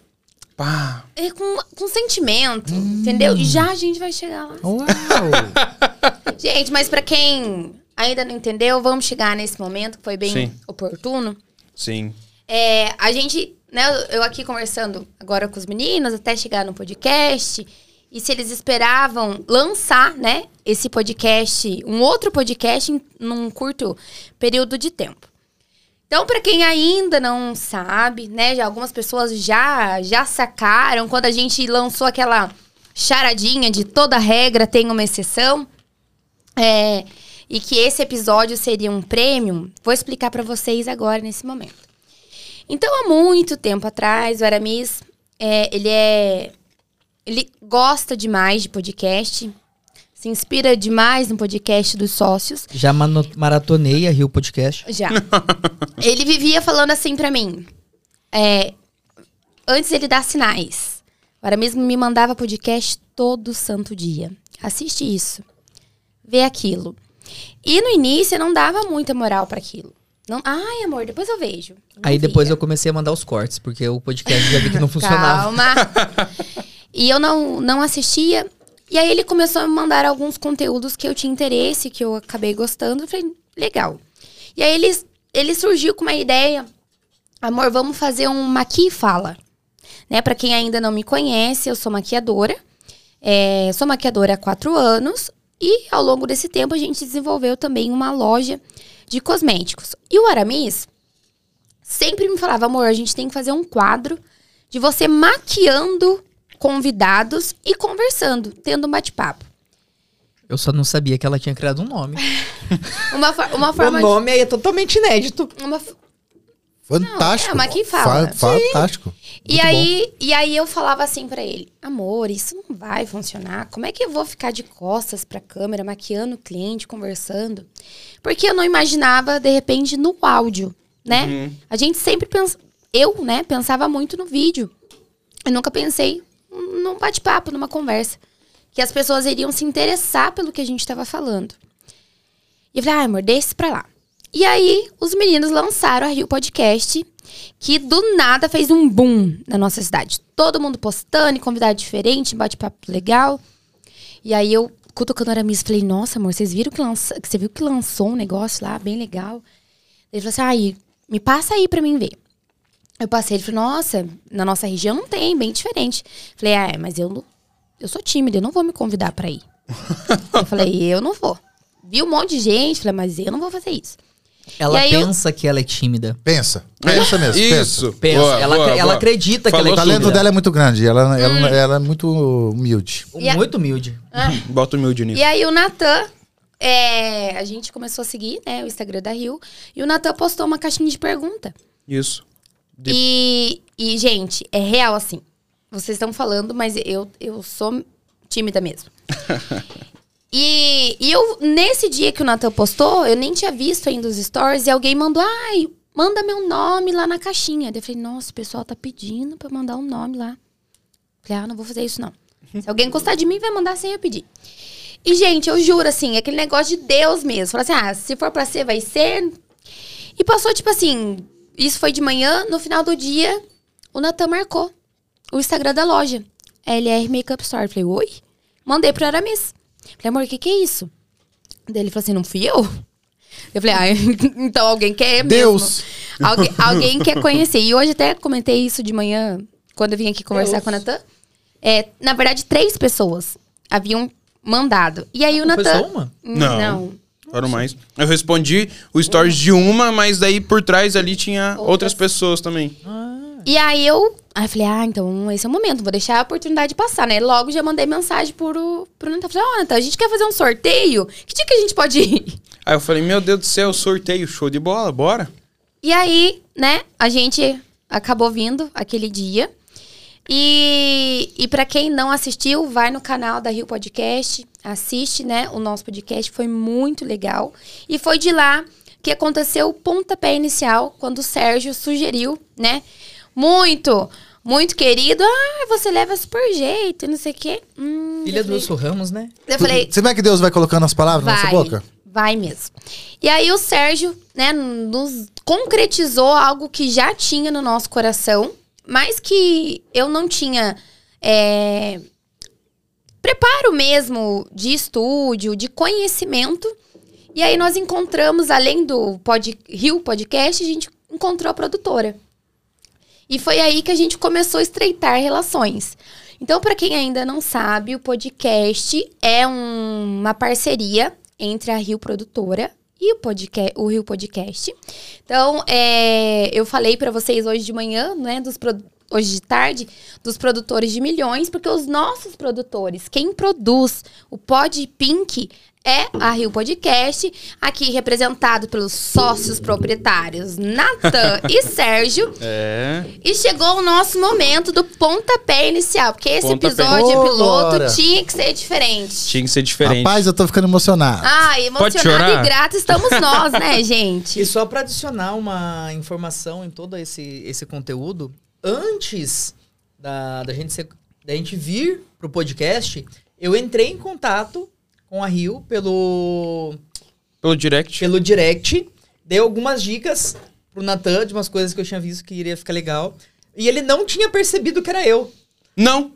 Pá. é, com, com sentimento, entendeu? E já a gente vai chegar lá. Uau! Gente, mas pra quem ainda não entendeu, vamos chegar nesse momento que foi bem Sim. oportuno. Sim. É, a gente, né, eu aqui conversando agora com os meninos, até chegar no podcast, e se eles esperavam lançar, né, esse podcast, um outro podcast em, num curto período de tempo. Então, para quem ainda não sabe, né, já algumas pessoas já já sacaram quando a gente lançou aquela charadinha de toda regra tem uma exceção. É, e que esse episódio seria um prêmio, vou explicar para vocês agora nesse momento. Então, há muito tempo atrás, o Aramis, é, ele é. Ele gosta demais de podcast, se inspira demais no podcast dos sócios. Já maratonei a Rio Podcast. Já. ele vivia falando assim pra mim. é, antes ele dar sinais. O Aramis me mandava podcast todo santo dia. Assiste isso. Vê aquilo. E no início eu não dava muita moral pra aquilo. Não, Ai, amor, depois eu vejo. Não Aí depois via. eu comecei a mandar os cortes, porque o podcast já vi que não funcionava. Calma. e eu não, não assistia. E aí ele começou a me mandar alguns conteúdos que eu tinha interesse, que eu acabei gostando. Eu falei, legal. E aí ele, ele surgiu com uma ideia. Amor, vamos fazer um maqui e fala. Né? Para quem ainda não me conhece, eu sou maquiadora. É, sou maquiadora há quatro anos. E ao longo desse tempo a gente desenvolveu também uma loja de cosméticos. E o Aramis sempre me falava, amor, a gente tem que fazer um quadro de você maquiando convidados e conversando, tendo um bate-papo. Eu só não sabia que ela tinha criado um nome. Uma, for- uma O forma de, nome aí é totalmente inédito. uma Fantástico. Não, é, mas quem fala? Fa- Fantástico. E Muito aí, e aí eu falava assim pra ele: "Amor, isso não vai funcionar. Como é que eu vou ficar de costas pra câmera, maquiando o cliente, conversando?" Porque eu não imaginava de repente no áudio, né? Uhum. A gente sempre pensa, eu, né, pensava muito no vídeo. Eu nunca pensei num bate-papo, numa conversa, que as pessoas iriam se interessar pelo que a gente estava falando. E eu falei: "Ah, amor, deixa isso pra lá." E aí, os meninos lançaram a Rio Podcast, que do nada fez um boom na nossa cidade. Todo mundo postando, e convidado diferente, bate-papo legal. E aí eu, cutucando o Aramis, falei, nossa, amor, vocês viram que, lança, que você viu que lançou um negócio lá, bem legal? Ele falou assim, ai, me passa aí pra mim ver. Eu passei, ele falou, nossa, na nossa região não tem, bem diferente. Falei, ah, é, mas eu, eu sou tímida, eu não vou me convidar pra ir. eu falei, eu não vou. Vi um monte de gente, falei, mas eu não vou fazer isso. Ela E aí eu- pensa que ela é tímida. Pensa. Pensa mesmo. Isso. Pensa. Boa, ela, boa, ela boa. acredita que Falou ela O é talento tímida. dela é muito grande. Ela, ela, ela é muito humilde. A- Muito humilde. Bota humilde nisso. E aí o Natan é, a gente começou a seguir, né, o Instagram da Rio. E o Natan postou uma caixinha de pergunta. Isso. De- E, e, gente, é real assim. Vocês estão falando, mas eu, eu sou tímida mesmo. e, e eu, nesse dia que o Natan postou, eu nem tinha visto ainda os stories e alguém mandou, ai, manda meu nome lá na caixinha. Daí Eu falei, nossa, o pessoal tá pedindo pra eu mandar um nome lá. Falei, ah, não vou fazer isso não. Se alguém gostar de mim, vai mandar sem eu pedir. E, gente, eu juro, assim, aquele negócio de Deus mesmo. Falar assim, ah, se for pra ser, vai ser. E passou, tipo assim, isso foi de manhã, no final do dia, o Natan marcou o Instagram da loja. LR Makeup Store. Falei, oi? Mandei pro Aramis. Falei, amor, o que que é isso? Daí ele falou assim, não fui eu? Eu falei, ah, então alguém quer mesmo. Deus! Alguém, alguém quer conhecer. E hoje até comentei isso de manhã, quando eu vim aqui conversar Deus. com o Natan. É, na verdade, três pessoas haviam mandado. E aí o Natan... só uma? Não. Não. Foram mais. Eu respondi o stories de uma, mas daí por trás ali tinha outras, Outras. pessoas também. E aí eu. Aí eu falei, ah, então esse é o momento, vou deixar a oportunidade passar, né? Logo já mandei mensagem pro, pro Natan. Falei, ó, Natan, a gente quer fazer um sorteio? Que dia que a gente pode ir? Aí eu falei, meu Deus do céu, sorteio, show de bola, bora. E aí, né, a gente acabou vindo aquele dia. E, e para quem não assistiu, vai no canal da Rio Podcast, assiste, né, o nosso podcast, foi muito legal. E foi de lá que aconteceu o pontapé inicial, quando o Sérgio sugeriu, né, muito, muito querido, ah, você leva super jeito, e não sei o quê. Hum, Filha do Wilson Ramos, né? Eu falei, Você vê que Deus vai colocando as palavras na nossa Vai, boca? vai mesmo. E aí o Sérgio, né, nos concretizou algo que já tinha no nosso coração, mas que eu não tinha é, preparo mesmo de estúdio, de conhecimento. E aí nós encontramos, além do Pod, Rio Podcast, a gente encontrou a produtora. E foi aí que a gente começou a estreitar relações. Então, para quem ainda não sabe, o podcast é um- uma parceria entre a Rio Produtora e o, podca- o Rio Podcast. Então, é, eu falei para vocês hoje de manhã, né, dos hoje de tarde, dos produtores de milhões, porque os nossos produtores, quem produz o Pod Pink é a Rio Podcast, aqui representado pelos sócios proprietários Natan e Sérgio. É. E chegou o nosso momento do pontapé inicial, porque esse Pontapé. episódio Ô, piloto Glória. tinha que ser diferente. Tinha que ser diferente. Rapaz, eu tô ficando emocionado. Ah, emocionado e grato estamos nós, né, gente? E só pra adicionar uma informação em todo esse, esse conteúdo, antes da, da, gente ser- da gente vir pro podcast, eu entrei em contato com a Rio pelo, Pelo direct. pelo direct, dei algumas dicas pro Natan de umas coisas que eu tinha visto que iria ficar legal. E ele não tinha percebido que era eu. Não.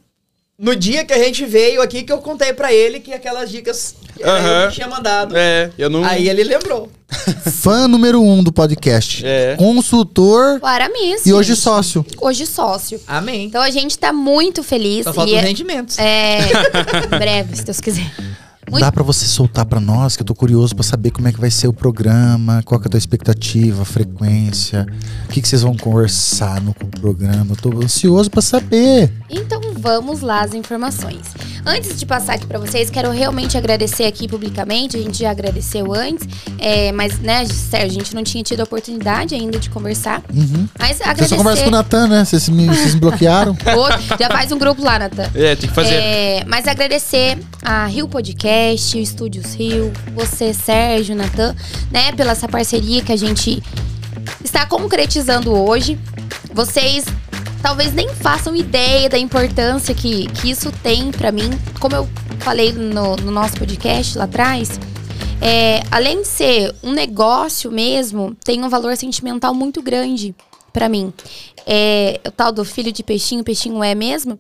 No dia que a gente veio aqui, que eu contei pra ele que aquelas dicas era eu que tinha mandado. É, eu não. Aí ele lembrou. Fã número um do podcast. É. Consultor O Aramis. e hoje sócio. Hoje sócio. Amém. Então a gente tá muito feliz. Só falta e os é, rendimentos. é breve, se Deus quiser. Muito- Dá pra você soltar pra nós, que eu tô curioso pra saber como é que vai ser o programa, qual que é a tua expectativa, a frequência, o que, que vocês vão conversar no programa. Eu tô ansioso pra saber. Então vamos lá as informações. Antes de passar aqui pra vocês, quero realmente agradecer aqui publicamente. A gente já agradeceu antes, é, mas né, Sérgio, a gente não tinha tido a oportunidade ainda de conversar. Uhum. Mas Você agradecer. só conversa com o Natan, né? Vocês me, vocês me bloquearam. Ô, já faz um grupo lá, Natan. É, tem que fazer. É, mas agradecer a Rio Podcast, o Estúdios Rio, você, Sérgio, Natan, né, pela essa parceria que a gente está concretizando hoje. Vocês talvez nem façam ideia da importância que, que isso tem pra mim. Como eu falei no, no nosso podcast lá atrás, é, além de ser um negócio mesmo, tem um valor sentimental muito grande pra mim. É, o tal do filho de peixinho, peixinho é mesmo.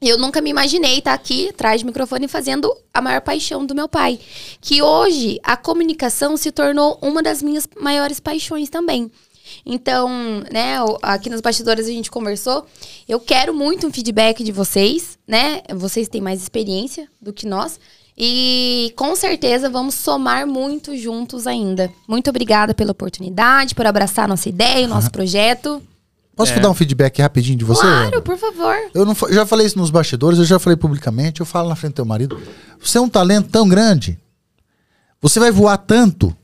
Eu nunca me imaginei estar aqui atrás do microfone fazendo a maior paixão do meu pai. Que hoje a comunicação se tornou uma das minhas maiores paixões também. Então, né, aqui nos bastidores a gente conversou. Eu quero muito um feedback de vocês, né? Vocês têm mais experiência do que nós. E com certeza vamos somar muito juntos ainda. Muito obrigada pela oportunidade, por abraçar a nossa ideia, o nosso projeto. Posso É. dar um feedback rapidinho de você? Claro, por favor. Eu não já falei isso nos bastidores, eu já falei publicamente, eu falo na frente do teu marido. Você é um talento tão grande. Você vai voar tanto.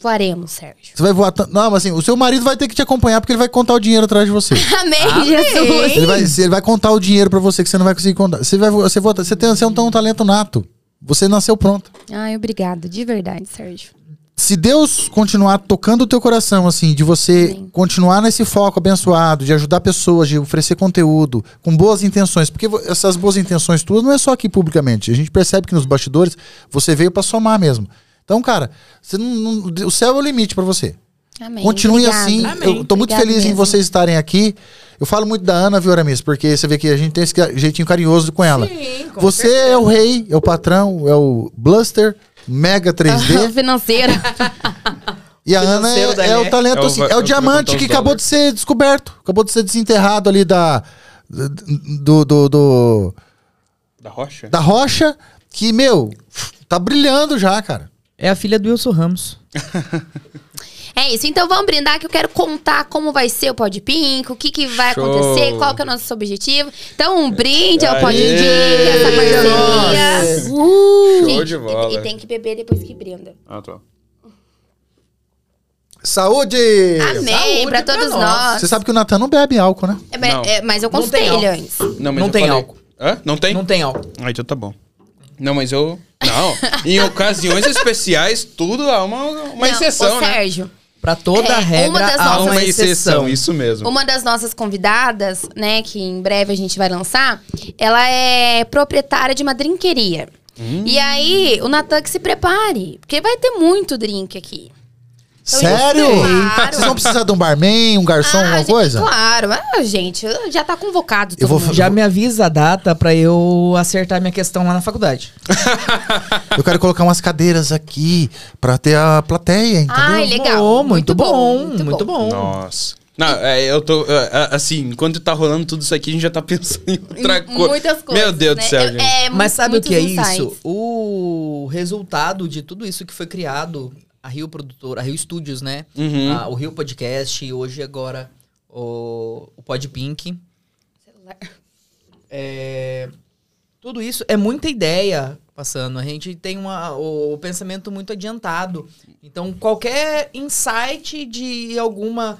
Voaremos, Sérgio. Você vai voar tanto. Não, mas assim, o seu marido vai ter que te acompanhar porque ele vai contar o dinheiro atrás de você. Amém, Jesus. Ele vai, ele vai contar o dinheiro pra você que você não vai conseguir contar. Você vai vo- você, vota, você tem você tem um talento nato. Você nasceu pronto. Ai, obrigada, de verdade, Sérgio. Se Deus continuar tocando o teu coração, assim, de você Amém. continuar nesse foco abençoado, de ajudar pessoas, de oferecer conteúdo, com boas intenções, porque essas boas intenções tuas não é só aqui publicamente. A gente percebe que nos bastidores você veio pra somar mesmo. Então, cara, você não- não- o céu é o limite pra você. Amém. Continue obrigada. assim. Amém. Eu tô muito Obrigada feliz em mesmo. vocês estarem aqui. Eu falo muito da Ana, viu, Aramis? Porque você vê que a gente tem esse jeitinho carinhoso com ela. Sim, com você é o rei, é o patrão, é o Bluster, Mega 3D. Financeira. e a Ana é, é o talento, É o assim. É é o diamante que acabou de ser descoberto. Acabou de ser desenterrado ali da. Do, do, do- Da rocha? da rocha. Que, meu, tá brilhando já, cara. É a filha do Wilson Ramos. É isso, então vamos brindar que eu quero contar como vai ser o Pod Pink, o que, que vai Show. acontecer, qual que é o nosso objetivo. Então, um brinde ao Pod Aê! Pink, essa parceria. Show de bola. E, e tem que beber depois que brinda. Ah, tá. Saúde! Amém, Saúde pra pra todos nós. nós. Você sabe que o Natan não bebe álcool, né? É, mas- Não. é, mas eu Não ele álcool. antes. Não, mas Não tem falei- álcool. Hã? Não tem? Não tem álcool. Ah, então tá bom. Não, mas eu. Não. em ocasiões especiais, tudo há uma, uma Não, exceção, ô, né? Sérgio, Pra toda É, regra uma das há nossas- uma exceção. isso mesmo. uma das nossas convidadas, né, que em breve a gente vai lançar, ela é proprietária de uma drinqueria. Hum. E aí, o Natan que se prepare, porque vai ter muito drink aqui. Então, Sério? claro. Vocês vão precisar de um barman, um garçom, Ah, alguma gente, coisa? Claro, ah, gente, já tá convocado todo Eu vou mundo. Já me avisa a data pra eu acertar minha questão lá na faculdade. Eu quero colocar umas cadeiras aqui pra ter a plateia, entendeu? Ai, legal. Oh, muito, bom, muito, bom. Nossa. Não, é, eu tô. é, é, assim, enquanto tá rolando tudo isso aqui, a gente já tá pensando em outra coisa. Muitas coisas. Meu Deus né? do céu, É- gente. é Mas sabe o que é insights. isso? O resultado de tudo isso que foi criado, a Rio Produtora, a Rio Studios, né? Uhum. Ah, o Rio Podcast e hoje agora o, o Pod Pink. Celular. É, tudo isso é muita ideia passando. A gente tem uma, o, o pensamento muito adiantado. Então, qualquer insight de alguma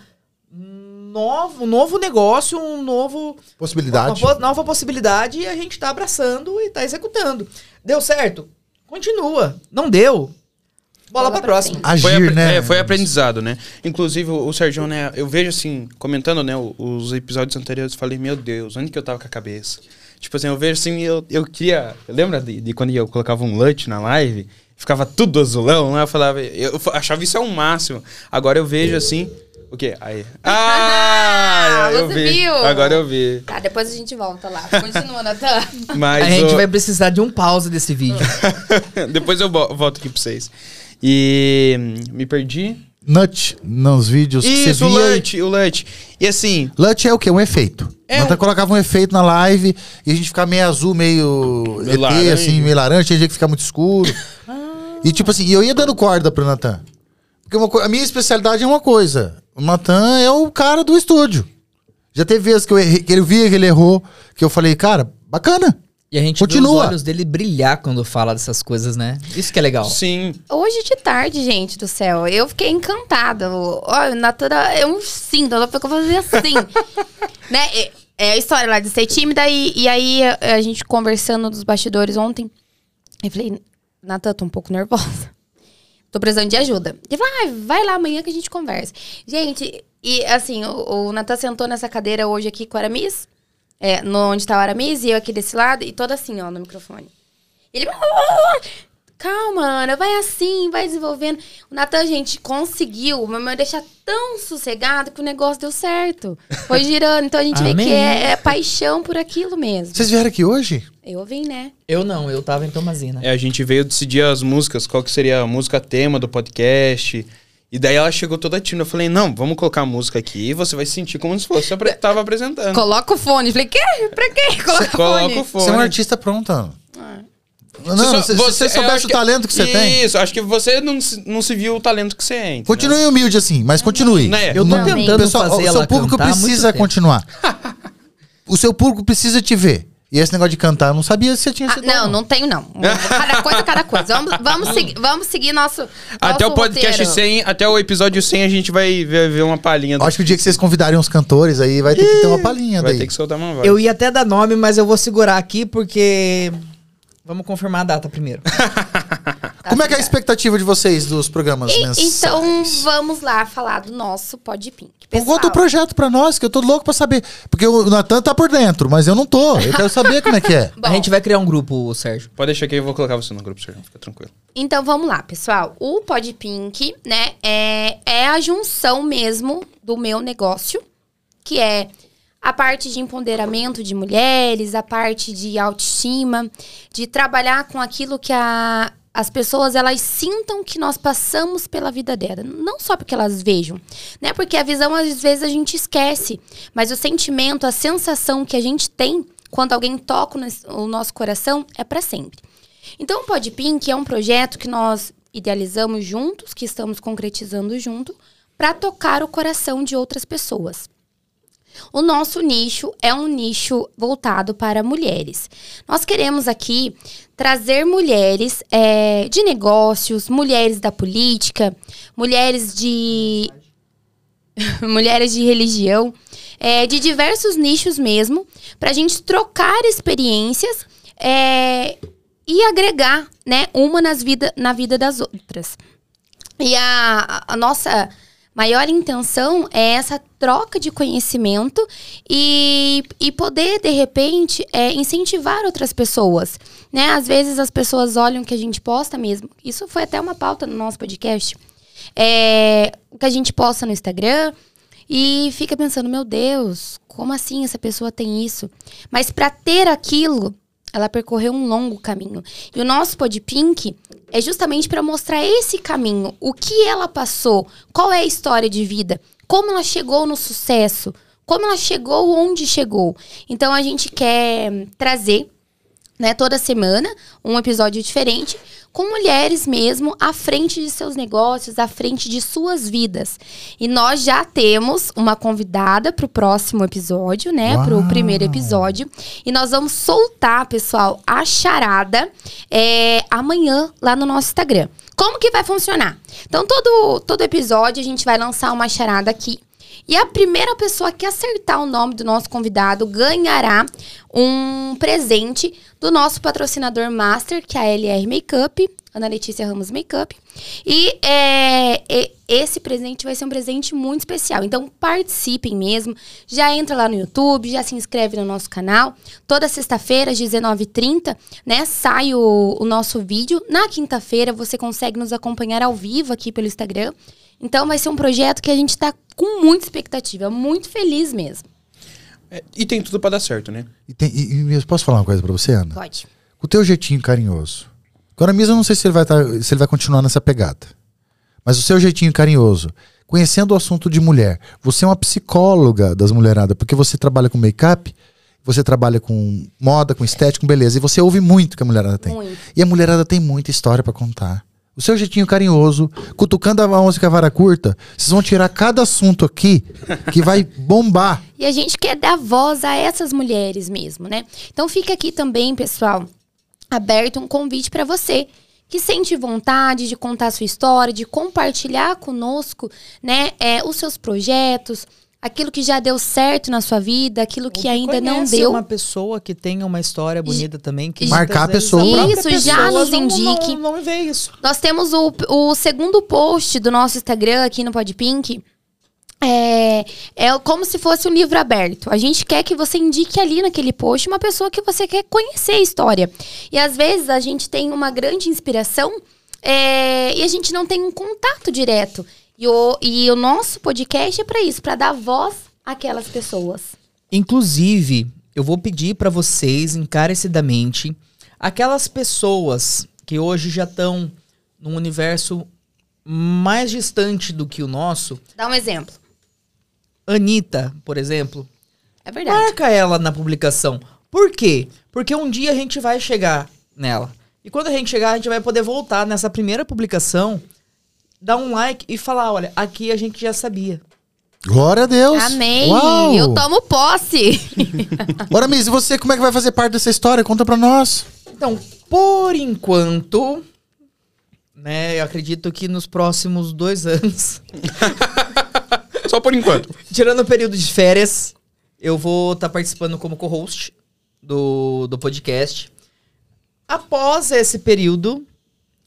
novo, novo negócio, um novo Possibilidade. uma nova possibilidade, a gente tá abraçando e tá executando. Deu certo? Continua. Não deu? Bola, pra próxima. Agir, Foi, né? é, foi aprendizado, né? Inclusive, o, o Sérgio, né? Eu vejo assim, comentando, né, os episódios anteriores, eu falei, meu Deus, onde que eu tava com a cabeça? Tipo assim, eu vejo assim, eu, eu queria. Lembra de, de quando eu colocava um LUT na live? Ficava tudo azulão, né? Eu falava, eu achava isso é o máximo. Agora eu vejo assim. O quê? Aí. Ah! eu Você vi. viu? Agora eu vi. Tá, depois a gente volta lá. Continua, Natan. Mas a gente o- vai precisar de um pause desse vídeo. Depois eu vo- volto aqui pra vocês. E. hum, Me perdi. Nut nos vídeos que Isso, você o via. LUT, o LUT. E assim, LUT é o quê? Um efeito. É Natan um- colocava um efeito na live e a gente ficava meio azul, meio, Meio ET, laranja. assim, meio laranja, tinha dia que ficar muito escuro. E tipo assim, e eu ia dando corda pro Natan. Porque uma co- a minha especialidade é uma coisa. O Natan é o cara do estúdio. Já teve vezes que, eu errei, que ele via que ele errou, que eu falei, cara, bacana. E a gente vê Continua. os olhos dele brilhar quando fala dessas coisas, né? Isso que é legal. sim. Hoje de tarde, gente do céu, eu fiquei encantada. Olha, Natan é um cinto, ela ficou fazendo assim. né? É, é a história lá de ser tímida e, e aí a, a gente conversando dos bastidores ontem. Eu falei, Natan, tô um pouco nervosa. Tô precisando de ajuda. Ele falou, ah, vai lá amanhã que a gente conversa. Gente, e assim, o, o Natan sentou nessa cadeira hoje aqui com o Aramis, é, no, onde tá o Aramis, e eu aqui desse lado, e todo assim, ó, no microfone. Ele. Calma, Ana, vai assim, vai desenvolvendo. O Natan, gente, conseguiu me deixar tão sossegado que o negócio deu certo. Foi girando. Então a gente vê que é, é paixão por aquilo mesmo. Vocês vieram aqui hoje? Eu vim, né? Eu não, eu tava em Tomazina. É, a gente veio decidir as músicas, qual que seria a música tema do podcast. E daí ela chegou toda tímida. Eu falei, não, vamos colocar a música aqui e você vai se sentir como se fosse apre tava apresentando. Coloca o fone. Falei, quê? Pra quê? Coloca o Coloca fone. o fone. Você é um artista pronta. Ah. Não, só- se você, eu soubesse o talento que você tem. Isso, acho que você não se, não se viu o talento que você é. entendeu? Continue humilde assim, mas continue. Né? Eu tô Não. tentando Pessoal, fazer o seu ela público precisa continuar. o seu público precisa te ver. E esse negócio de cantar, eu não sabia se você tinha Ah, sido. não, não tenho, não. Cada coisa, cada coisa. Vamos, vamos, seguir, vamos seguir nosso. Até o podcast roteiro. 100, até o episódio 100 a gente vai ver, ver uma palhinha. do- Acho que o dia que vocês convidarem os cantores aí vai ter que ter uma palhinha Vai daí. ter que soltar uma voz. Eu ia até dar nome, mas eu vou segurar aqui porque. Vamos confirmar a data primeiro. Como é que é a expectativa de vocês dos programas E- mensais? então, vamos lá falar do nosso Pod Pink. Pô, Pessoal, Conta o projeto pra nós, que eu tô louco pra saber. Porque o Natan tá por dentro, mas eu não tô. Eu quero saber como é que é. bom, A gente vai criar um grupo, Sérgio. Pode deixar que eu vou colocar você no grupo, Sérgio. Fica tranquilo. Então vamos lá, pessoal. O Pod Pink, né, é, é a junção mesmo do meu negócio, que é a parte de empoderamento de mulheres, a parte de autoestima, de trabalhar com aquilo que a- as pessoas elas sintam que nós passamos pela vida dela, não só porque elas vejam, né? Porque a visão às vezes a gente esquece, mas o sentimento, a sensação que a gente tem quando alguém toca o nos- o nosso coração é para sempre. Então, o Pod Pink é um projeto que nós idealizamos juntos, que estamos concretizando junto, para tocar o coração de outras pessoas. O nosso nicho é um nicho voltado para mulheres. Nós queremos aqui trazer mulheres eh, de negócios, mulheres da política, mulheres de mulheres de religião, é, de diversos nichos mesmo, para a gente trocar experiências é, e agregar, né, uma nas vida, na vida das outras. E a, a nossa maior intenção é essa troca de conhecimento e, e poder, de repente, é, incentivar outras pessoas. Né? Às vezes as pessoas olham o que a gente posta mesmo. Isso foi até uma pauta no nosso podcast. É, o que a gente posta no Instagram e fica pensando, meu Deus, como assim essa pessoa tem isso? Mas para ter aquilo, ela percorreu um longo caminho. E o nosso Pod Pink é justamente para mostrar esse caminho, o que ela passou, qual é a história de vida, como ela chegou no sucesso, como ela chegou onde chegou. Então a gente quer trazer, né, toda semana um episódio diferente com mulheres mesmo à frente de seus negócios, à frente de suas vidas. E nós já temos uma convidada para o próximo episódio, né? Para o primeiro episódio. E nós vamos soltar, pessoal, a charada é, amanhã lá no nosso Instagram. Como que vai funcionar? Então, todo, todo episódio a gente vai lançar uma charada aqui. E a primeira pessoa que acertar o nome do nosso convidado ganhará um presente do nosso patrocinador master, que é a LR Makeup, Ana Letícia Ramos Makeup. E, é, esse presente vai ser um presente muito especial. Então participem mesmo. Já entra lá no YouTube, já se inscreve no nosso canal. Toda sexta-feira, às 19h30, né, sai o, o nosso vídeo. Na quinta-feira, você consegue nos acompanhar ao vivo aqui pelo Instagram. Então vai ser um projeto que a gente tá com muita expectativa, muito feliz mesmo. É, e tem tudo pra dar certo, né? E, tem- e- e eu posso falar uma coisa pra você, Ana? Pode. Com o teu jeitinho carinhoso. Agora mesmo eu não sei se ele vai, tá- se ele vai continuar nessa pegada. Mas o seu jeitinho carinhoso, conhecendo o assunto de mulher, você é uma psicóloga das mulheradas, porque você trabalha com make-up, você trabalha com moda, com estética, com beleza, e você ouve muito que a mulherada tem. Muito. E a mulherada tem muita história pra contar. O seu jeitinho carinhoso, cutucando a música vara curta, vocês vão tirar cada assunto aqui que vai bombar. E a gente quer dar voz a essas mulheres mesmo, né? Então fica aqui também, pessoal, aberto um convite para você que sente vontade de contar a sua história, de compartilhar conosco, né, é, os seus projetos, aquilo que já deu certo na sua vida, aquilo que ainda não deu. uma pessoa que tenha uma história bonita também. Que Marcar a pessoa. Isso, já pessoa nos não- indique. Não, não, me vê isso. Nós temos o, o segundo post do nosso Instagram aqui no Podpink. É, é como se fosse um livro aberto. A gente quer que você indique ali naquele post uma pessoa que você quer conhecer a história. E às vezes a gente tem uma grande inspiração é, e a gente não tem um contato direto. E o, e o nosso podcast é para isso, para dar voz àquelas pessoas. Inclusive, eu vou pedir pra vocês encarecidamente aquelas pessoas que hoje já estão num universo mais distante do que o nosso. Dá um exemplo. Anitta, por exemplo, É verdade. marca ela na publicação. Por quê? Porque um dia a gente vai chegar nela. E quando a gente chegar, a gente vai poder voltar nessa primeira publicação, dar um like e falar, olha, aqui a gente já sabia. Glória a Deus. Amém. Uau. Eu tomo posse. Ora, Miss, e você como é que vai fazer parte dessa história? Conta pra nós. Então, por enquanto, né, eu acredito que nos próximos dois anos, Só por enquanto. tirando o período de férias, eu vou estar participando como co-host do, do podcast. Após esse período,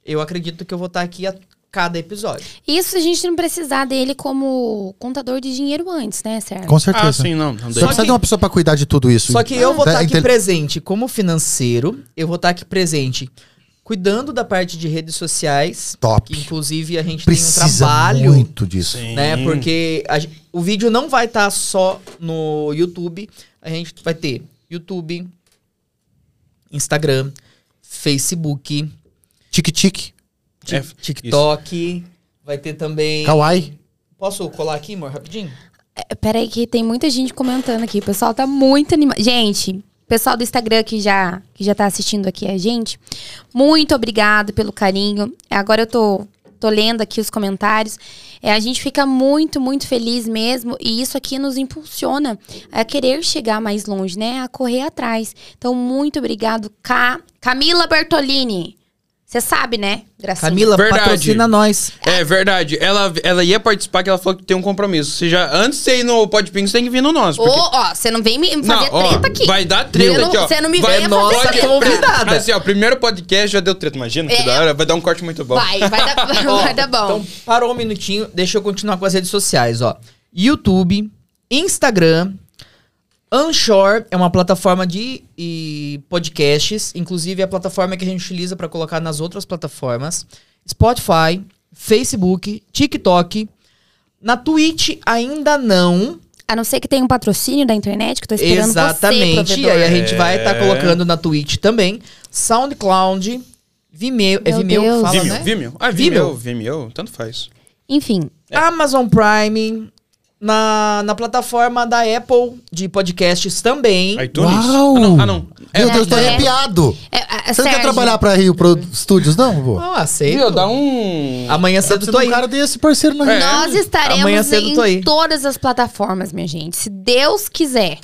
eu acredito que eu vou estar aqui a cada episódio. Isso se a gente não precisar dele como contador de dinheiro antes, né, Sérgio? Com certeza. Ah, sim, não. não. Só precisa que- de uma pessoa pra cuidar de tudo isso. Só que eu vou Tá, estar aqui intel- presente como financeiro, eu vou estar aqui presente cuidando da parte de redes sociais, Top. que inclusive a gente Precisa tem um trabalho muito disso. Sim. né? Porque a o vídeo não vai estar só no YouTube. A gente vai ter YouTube, Instagram, Facebook, Tique-tique. É, TikTok. Vai ter também. Kawaii. Posso colar aqui, amor, rapidinho? É, Peraí que tem muita gente comentando aqui. O pessoal tá muito animado. Gente, pessoal do Instagram que já, que já tá assistindo aqui a gente, muito obrigado pelo carinho. Agora eu tô, tô lendo aqui os comentários. É, a gente fica muito, muito feliz mesmo. E isso aqui nos impulsiona a querer chegar mais longe, né? A correr atrás. Então, muito obrigado, Ca... Camila Bertolini. Você sabe, né, Gracinha? Camila, Verdade. patrocina nós. É verdade. Ela, ela ia participar, que ela falou que tem um compromisso. Você já, antes de você ir no Podping, você tem que vir no nosso. Ô, porque- ó, você não vem me fazer Não, ó, treta aqui. Vai dar treta Você não- aqui, ó. você não me vai, venha fazer pode- treta. convidada. Assim, ó, primeiro podcast já deu treta. Imagina que É. da hora. Vai dar um corte muito bom. Vai, vai dar, Ó, vai dar bom. Então, parou um minutinho, deixa eu continuar com as redes sociais, ó. YouTube, Instagram, Anchor é uma plataforma de e, podcasts, inclusive é a plataforma que a gente utiliza para colocar nas outras plataformas. Spotify, Facebook, TikTok. Na Twitch ainda não. A não ser que tenha um patrocínio da internet, que eu tô esperando Exatamente. você, e aí a gente vai estar É. colocando na Twitch também. SoundCloud, Vimeo. é Meu Vimeo que Deus. fala, Vimeo, né? Vimeo. Ah, Vimeo, Vimeo, tanto faz. Enfim, Amazon Prime, na, na plataforma da Apple de podcasts também. iTunes? Uau! Ah, não. Ah, não. Meu É, Deus, tô é. arrepiado. é, é, Você não quer Sérgio, trabalhar pra Rio Pro Studios, não, vô? Ah, aceito. Viu, dá um... Amanhã cedo tô de aí. um cara desse parceiro na É. Nós estaremos Amanhã cedo tô aí. em todas as plataformas, minha gente. Se Deus quiser.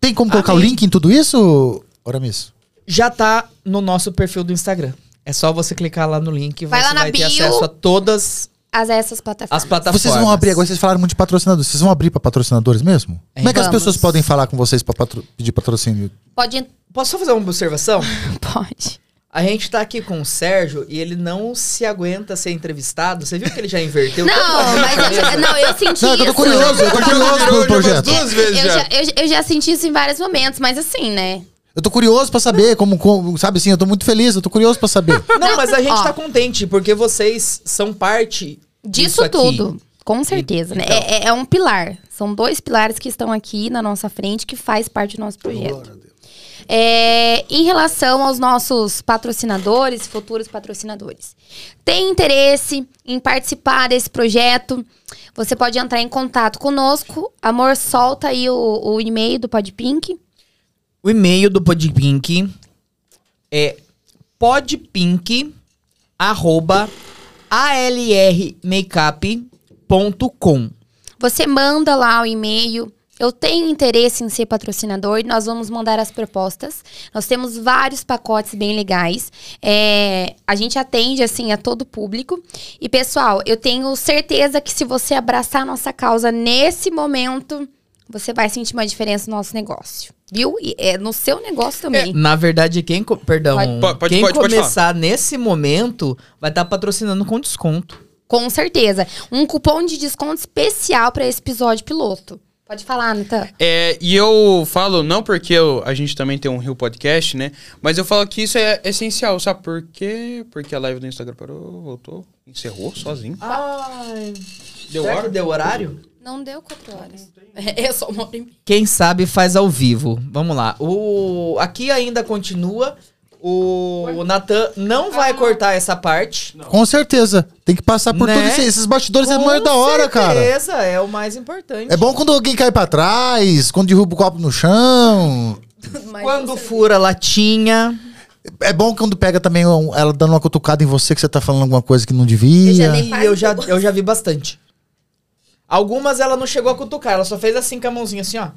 Tem como colocar o link em tudo isso, Oramis? Já tá no nosso perfil do Instagram. É só você clicar lá no link e Vai você lá na vai ter bio. acesso a todas As essas plataformas. as plataformas. Vocês vão abrir agora, vocês falaram muito de patrocinadores. Vocês vão abrir pra patrocinadores mesmo? É, Como é que as pessoas podem falar com vocês pra patro- pedir patrocínio? Pode. Posso só fazer uma observação? Pode. A gente tá aqui com o Sérgio e ele não se aguenta ser entrevistado. Você viu que ele já inverteu? Não, mas eu, não, eu senti Não, é que eu tô isso. curioso, eu tô curioso projeto. duas vezes Eu já. já, eu, eu já senti isso em vários momentos, mas assim, né? Eu tô curioso pra saber como, como- sabe assim, eu tô muito feliz, eu tô curioso pra saber. Não, mas a gente Ó. tá contente porque vocês são parte Disso disso aqui. tudo. Com certeza, né? então. É, é- é um pilar. São dois pilares que estão aqui na nossa frente que faz parte do nosso projeto. É, em relação aos nossos patrocinadores, futuros patrocinadores, tem interesse em participar desse projeto? Você pode entrar em contato conosco. Amor, solta aí o, o e-mail do Podpink. O e-mail do Podpink é podpink arroba alrmakeup.com. Você manda lá o e-mail. Eu tenho interesse em ser patrocinador nós vamos mandar as propostas. Nós temos vários pacotes bem legais. É, a gente atende, assim, a todo público. E, pessoal, eu tenho certeza que se você abraçar a nossa causa nesse momento, você vai sentir uma diferença no nosso negócio. Viu? E é no seu negócio também. Na verdade, quem, perdão, Pode- pode- quem pode- pode começar nesse momento vai estar patrocinando com desconto. Com certeza. Um cupom de desconto especial para esse episódio piloto. Pode falar, Natan. É, e eu falo, não porque eu- a gente também tem um Rio Podcast, né? Mas eu falo que isso é essencial, sabe por quê? Porque a live do Instagram parou, voltou, encerrou sozinho. Ai, Deu será hora? deu horário? Não deu quatro horas. É só uma hora e meia. Quem sabe faz ao vivo. Vamos lá. O aqui ainda continua. O Natan não vai cortar essa parte. Com certeza. Tem que passar por Né? isso aí. Esses bastidores é mais da hora, cara. certeza, é o mais importante. É bom quando alguém cai pra trás, quando derruba o copo no chão. Mas Quando você- fura a latinha. É bom quando pega também um- ela dando uma cutucada em você que você tá falando alguma coisa que não devia. Eu já dei- E eu já, eu já vi bastante. Algumas ela não chegou a cutucar, ela só fez assim com a mãozinha, assim, ó.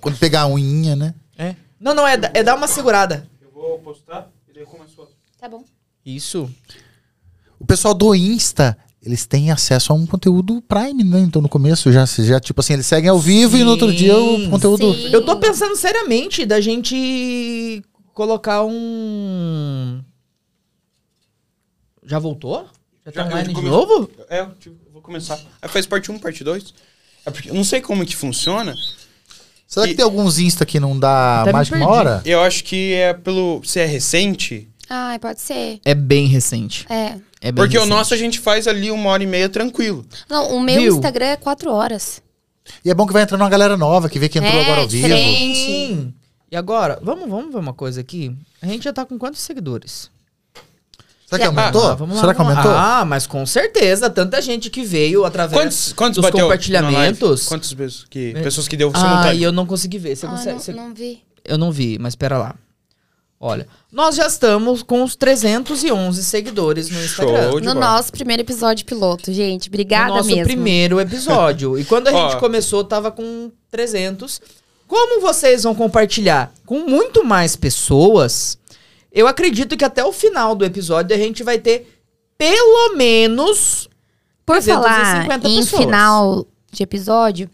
Quando pegar a unhinha, né? É. Não, não, é, da- é dar uma segurada. Eu vou postar e daí começou. Tá bom. Isso. O pessoal do Insta, eles têm acesso a um conteúdo Prime, né? Então no começo já, já tipo assim, eles seguem ao vivo e no outro dia o Sim, conteúdo. sim. Eu tô pensando seriamente da gente colocar um. Já voltou? Já tá online eu de come- novo? É, eu vou começar. Aí faz parte 1, parte 2. É porque eu não sei como que funciona. Será que E- tem alguns Insta que não dá mais de uma hora? Eu acho que é pelo. Se é recente. Ai, pode ser. É bem recente. É. É bem Porque o recente. nosso a gente faz ali uma hora e meia tranquilo. Não, o meu Viu? Instagram é quatro horas. E é bom que vai entrando uma galera nova que vê que entrou É, agora ao vivo. Sim. E agora, vamos, vamos ver uma coisa aqui. A gente já tá com quantos seguidores? Será que aumentou? Ah, vamos lá, Será que aumentou? Ah, mas com certeza. Tanta gente que veio através Quantos, quantos dos bateu compartilhamentos. Quantas pessoas que, pessoas que deu Ah, e eu não consegui ver. Você Ah, consegue, não, você- não vi. Eu não vi, mas espera lá. Olha, nós já estamos com os 311 seguidores no Instagram. Show de No bola. nosso primeiro episódio piloto, gente. Obrigada no nosso mesmo. primeiro episódio. E quando a Ó. gente começou, tava com 300. Como vocês vão compartilhar com muito mais pessoas, eu acredito que até o final do episódio a gente vai ter pelo menos Por falar 350 em pessoas. final de episódio,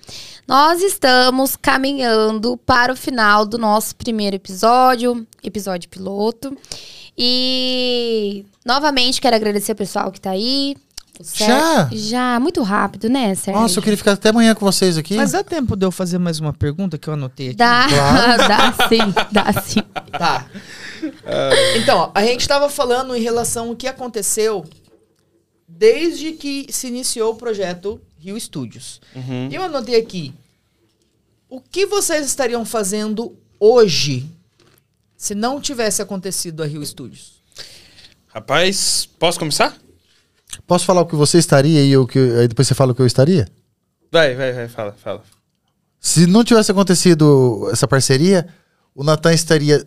nós estamos caminhando para o final do nosso primeiro episódio, episódio piloto. E novamente quero agradecer o pessoal que tá aí. Já? Já, muito rápido, né, Sérgio? Nossa, eu queria ficar até amanhã com vocês aqui. Mas dá tempo de eu fazer mais uma pergunta que eu anotei aqui? Dá, Claro. dá sim, dá sim. Tá. Então, ó, a gente tava falando em relação ao que aconteceu desde que se iniciou o projeto Rio Studios. Uhum. E eu anotei aqui. O que vocês estariam fazendo hoje se não tivesse acontecido a Rio Studios? Rapaz, posso começar? Posso falar o que você estaria e o que aí depois você fala o que eu estaria? Vai, vai, vai, fala, fala. Se não tivesse acontecido essa parceria, o Natan estaria.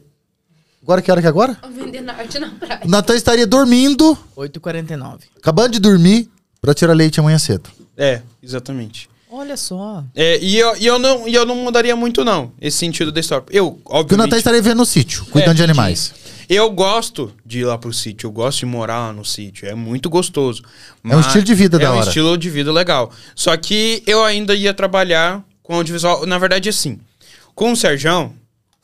Agora que hora que é agora? Vender norte na praia. O Natan estaria dormindo, 8h49. acabando de dormir, pra tirar leite amanhã cedo. É, exatamente. Olha só. É, e, eu, e, eu não, e eu não mudaria muito, não, esse sentido da história. Eu, Porque o obviamente... Natan estaria vendo no sítio, cuidando É, de animais. Eu gosto de ir lá pro sítio, eu gosto de morar lá no sítio, é muito gostoso. É um estilo de vida é da um hora. estilo de vida legal. Só que eu ainda ia trabalhar com audiovisual, na verdade assim, com o Serjão,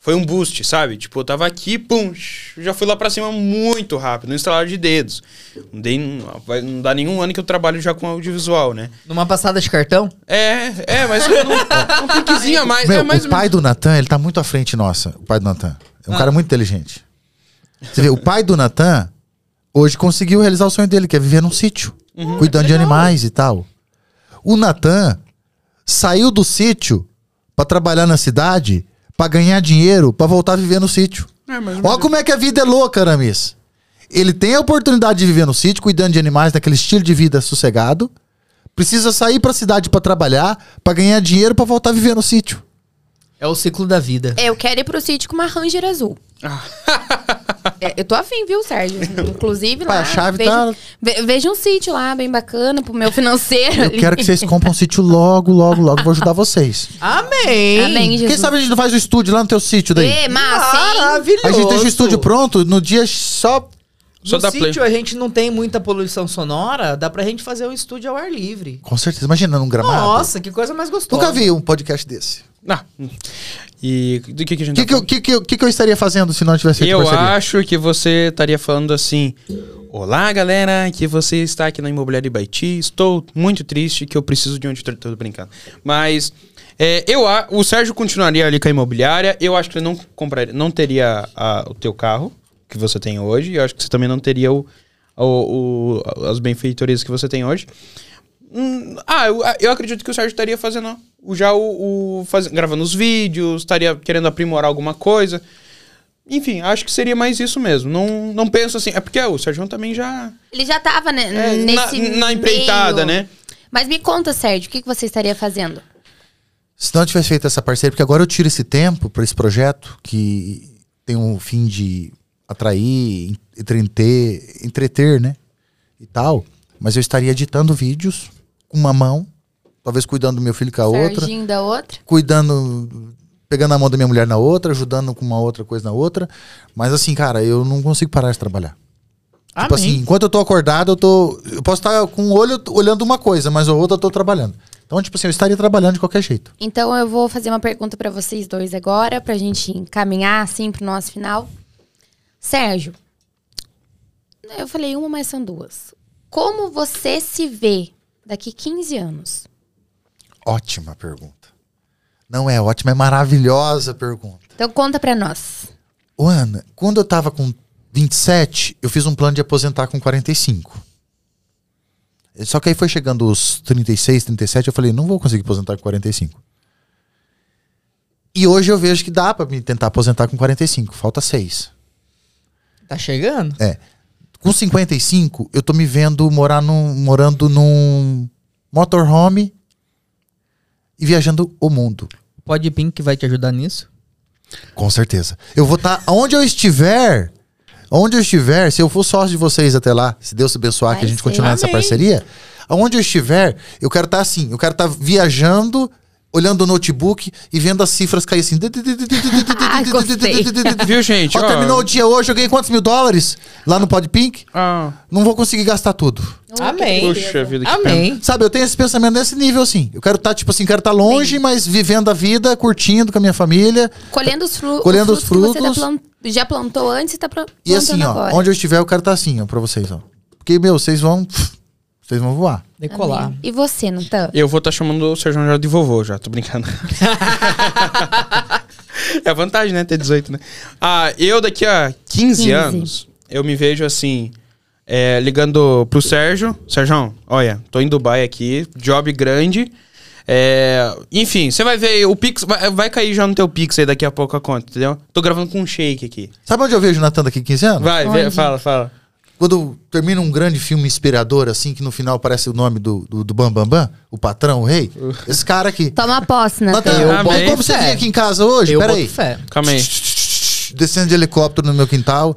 foi um boost, sabe? Tipo, eu tava aqui, pum, já fui lá pra cima muito rápido, no instalar de dedos. Não, dei, vai- não dá nenhum ano que eu trabalho já com audiovisual, né? Numa passada de cartão? É, é, mas um, um piquezinho a mais. Meu, é mais o pai do Natan, ele tá muito à frente nossa. O pai do Natan. É um Ah. cara muito inteligente. Você vê, o pai do Natan hoje conseguiu realizar o sonho dele, que é viver num sítio, Uhum. cuidando de animais e tal. O Natan saiu do sítio pra trabalhar na cidade, pra ganhar dinheiro, pra voltar a viver no sítio. É, mas- Olha como é que a vida é louca, Aramis. Ele tem a oportunidade de viver no sítio, cuidando de animais, naquele estilo de vida sossegado. Precisa sair pra cidade pra trabalhar, pra ganhar dinheiro, pra voltar a viver no sítio. É o ciclo da vida. Eu quero ir pro sítio com uma Ranger azul. É, eu tô afim, viu, Sérgio? Inclusive Pá, lá. a chave veja, tá- ve- veja um sítio lá, bem bacana, pro meu financeiro. Eu ali. quero que vocês comprem um sítio logo, logo, logo. Vou ajudar vocês. Amém! Amém, Jesus. Quem sabe a gente não faz o estúdio lá no teu sítio daí? Ê, massa? Maravilhoso! A gente deixa o estúdio pronto, no dia só. Só no dá play. sítio a gente não tem muita poluição sonora, dá pra gente fazer um estúdio ao ar livre. Com certeza. Imagina num gramado. Nossa, que coisa mais gostosa. Nunca vi um podcast desse. Ah, e do que, que a gente que, tá que, que, que, que, que eu estaria fazendo se não tivesse feito Eu parceria? acho que você estaria falando assim: Olá, galera, que você está aqui na Imobiliária Ibaiti. Estou muito triste que eu preciso de um editor. Tô brincando. Mas é, eu, o Sérgio continuaria ali com a imobiliária. Eu acho que ele não compraria, não teria a- o teu carro que você tem hoje. Eu acho que você também não teria o, o- o- as benfeitorias que você tem hoje. Hum, ah, eu, eu acredito que o Sérgio estaria fazendo o- já o, o faz- gravando os vídeos, estaria querendo aprimorar alguma coisa. Enfim, acho que seria mais isso mesmo. Não, não penso assim. É porque o Sérgio também já. Ele já tava né, É, nesse na, na empreitada, meio. né? Mas me conta, Sérgio, o que, que você estaria fazendo? Se não tivesse feito essa parceria, porque agora eu tiro esse tempo para esse projeto que tem um fim de atrair, entreter, entreter, né? E tal. Mas eu estaria editando vídeos com uma mão, talvez cuidando do meu filho com a outra, da outra. cuidando, pegando a mão da minha mulher na outra, ajudando com uma outra coisa na outra. Mas assim, cara, eu não consigo parar de trabalhar. Tipo assim, enquanto eu tô acordado, eu tô. Eu posso estar com o olho olhando uma coisa, mas a outra eu tô trabalhando. Então, tipo assim, eu estaria trabalhando de qualquer jeito. Então eu vou fazer uma pergunta pra vocês dois agora, pra gente encaminhar assim pro nosso final. Sérgio, eu falei uma, mas são duas. Como você se vê daqui 15 anos? Ótima pergunta. Não é ótima, é maravilhosa pergunta. Então conta pra nós. Ô, Ana, quando eu tava com 27, eu fiz um plano de aposentar com 45. Só que aí foi chegando os 36, 37, eu falei, não vou conseguir aposentar com 45. E hoje eu vejo que dá pra me tentar aposentar com 45, falta 6. Tá chegando? É. Com 55, eu tô me vendo morar num, morando num motorhome e viajando o mundo. Pode Pink que vai te ajudar nisso? Com certeza. Eu vou estar onde eu estiver. Onde eu estiver, se eu for sócio de vocês até lá, se Deus abençoar Vai que a gente continuar nessa parceria, aonde eu estiver, eu quero estar assim, eu quero estar viajando, olhando o notebook e vendo as cifras cair assim. Viu, gente? Ó, terminou o dia hoje, eu ganhei quantos mil dólares lá no Podpink? Ah, Não vou conseguir gastar tudo. Amém. puxa vida, que pena. Amém. Sabe, eu tenho esse pensamento nesse nível assim. Eu quero estar, tipo assim, quero estar longe, mas vivendo a vida, curtindo com a minha família. Colhendo os, fru Colhendo os os frutos. que você tá frutos. já plantou antes e tá plantando E assim, ó, agora. onde eu estiver, eu quero estar assim, ó, pra vocês, ó. Porque, meu, vocês vão. Vocês vão voar. Decolar. Amém. E você, Natan? Eu vou estar chamando o Sérgio já de vovô já, tô brincando. é a vantagem, né? Ter 18, né? Ah, eu daqui a 15, 15. anos, eu me vejo assim, é, ligando pro Sérgio. Sérgio, olha, tô em Dubai aqui, job grande. É, enfim, você vai ver, o Pix vai, vai cair já no teu Pix aí daqui a pouco a conta, entendeu? Tô gravando com um shake aqui. Sabe onde eu vejo o Natan daqui 15 anos? Vai, vê, fala, fala. Quando termina um grande filme inspirador, assim, que no final aparece o nome do, do, do Bam Bam Bam, o patrão, o rei. Esse cara aqui. Toma posse, Natan, Natan. Eu boto como você vinha aqui em casa hoje? Eu Peraí. Calma aí. Descendo de helicóptero no meu quintal.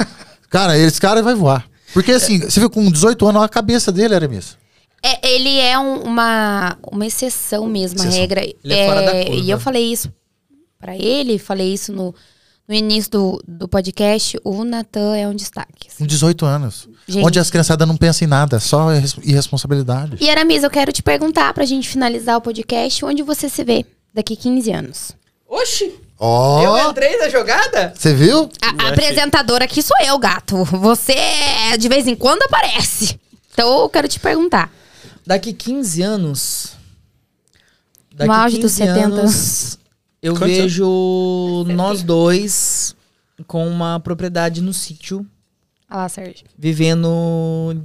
cara, esse cara vai voar. Porque assim, você viu com 18 anos, a cabeça dele era mesmo. É, ele é um- uma, uma exceção mesmo, a Exceção. regra. Ele é fora da curva. E eu falei isso pra ele, falei isso no, no início do, do podcast. O Natan é um destaque. Com 18 anos. Gente. Onde as criançadas não pensam em nada, só irres- irresponsabilidade. E Aramis, eu quero te perguntar pra gente finalizar o podcast, onde você se vê daqui 15 anos? Oxi, Ó, eu entrei na jogada? você viu? A, a apresentadora aqui sou eu, gato. Você de vez em quando aparece. Então eu quero te perguntar. Daqui 15 anos. Daqui No auge dos 70. anos, eu Quantos vejo nós dois com uma propriedade no sítio, Olha lá, Sérgio. vivendo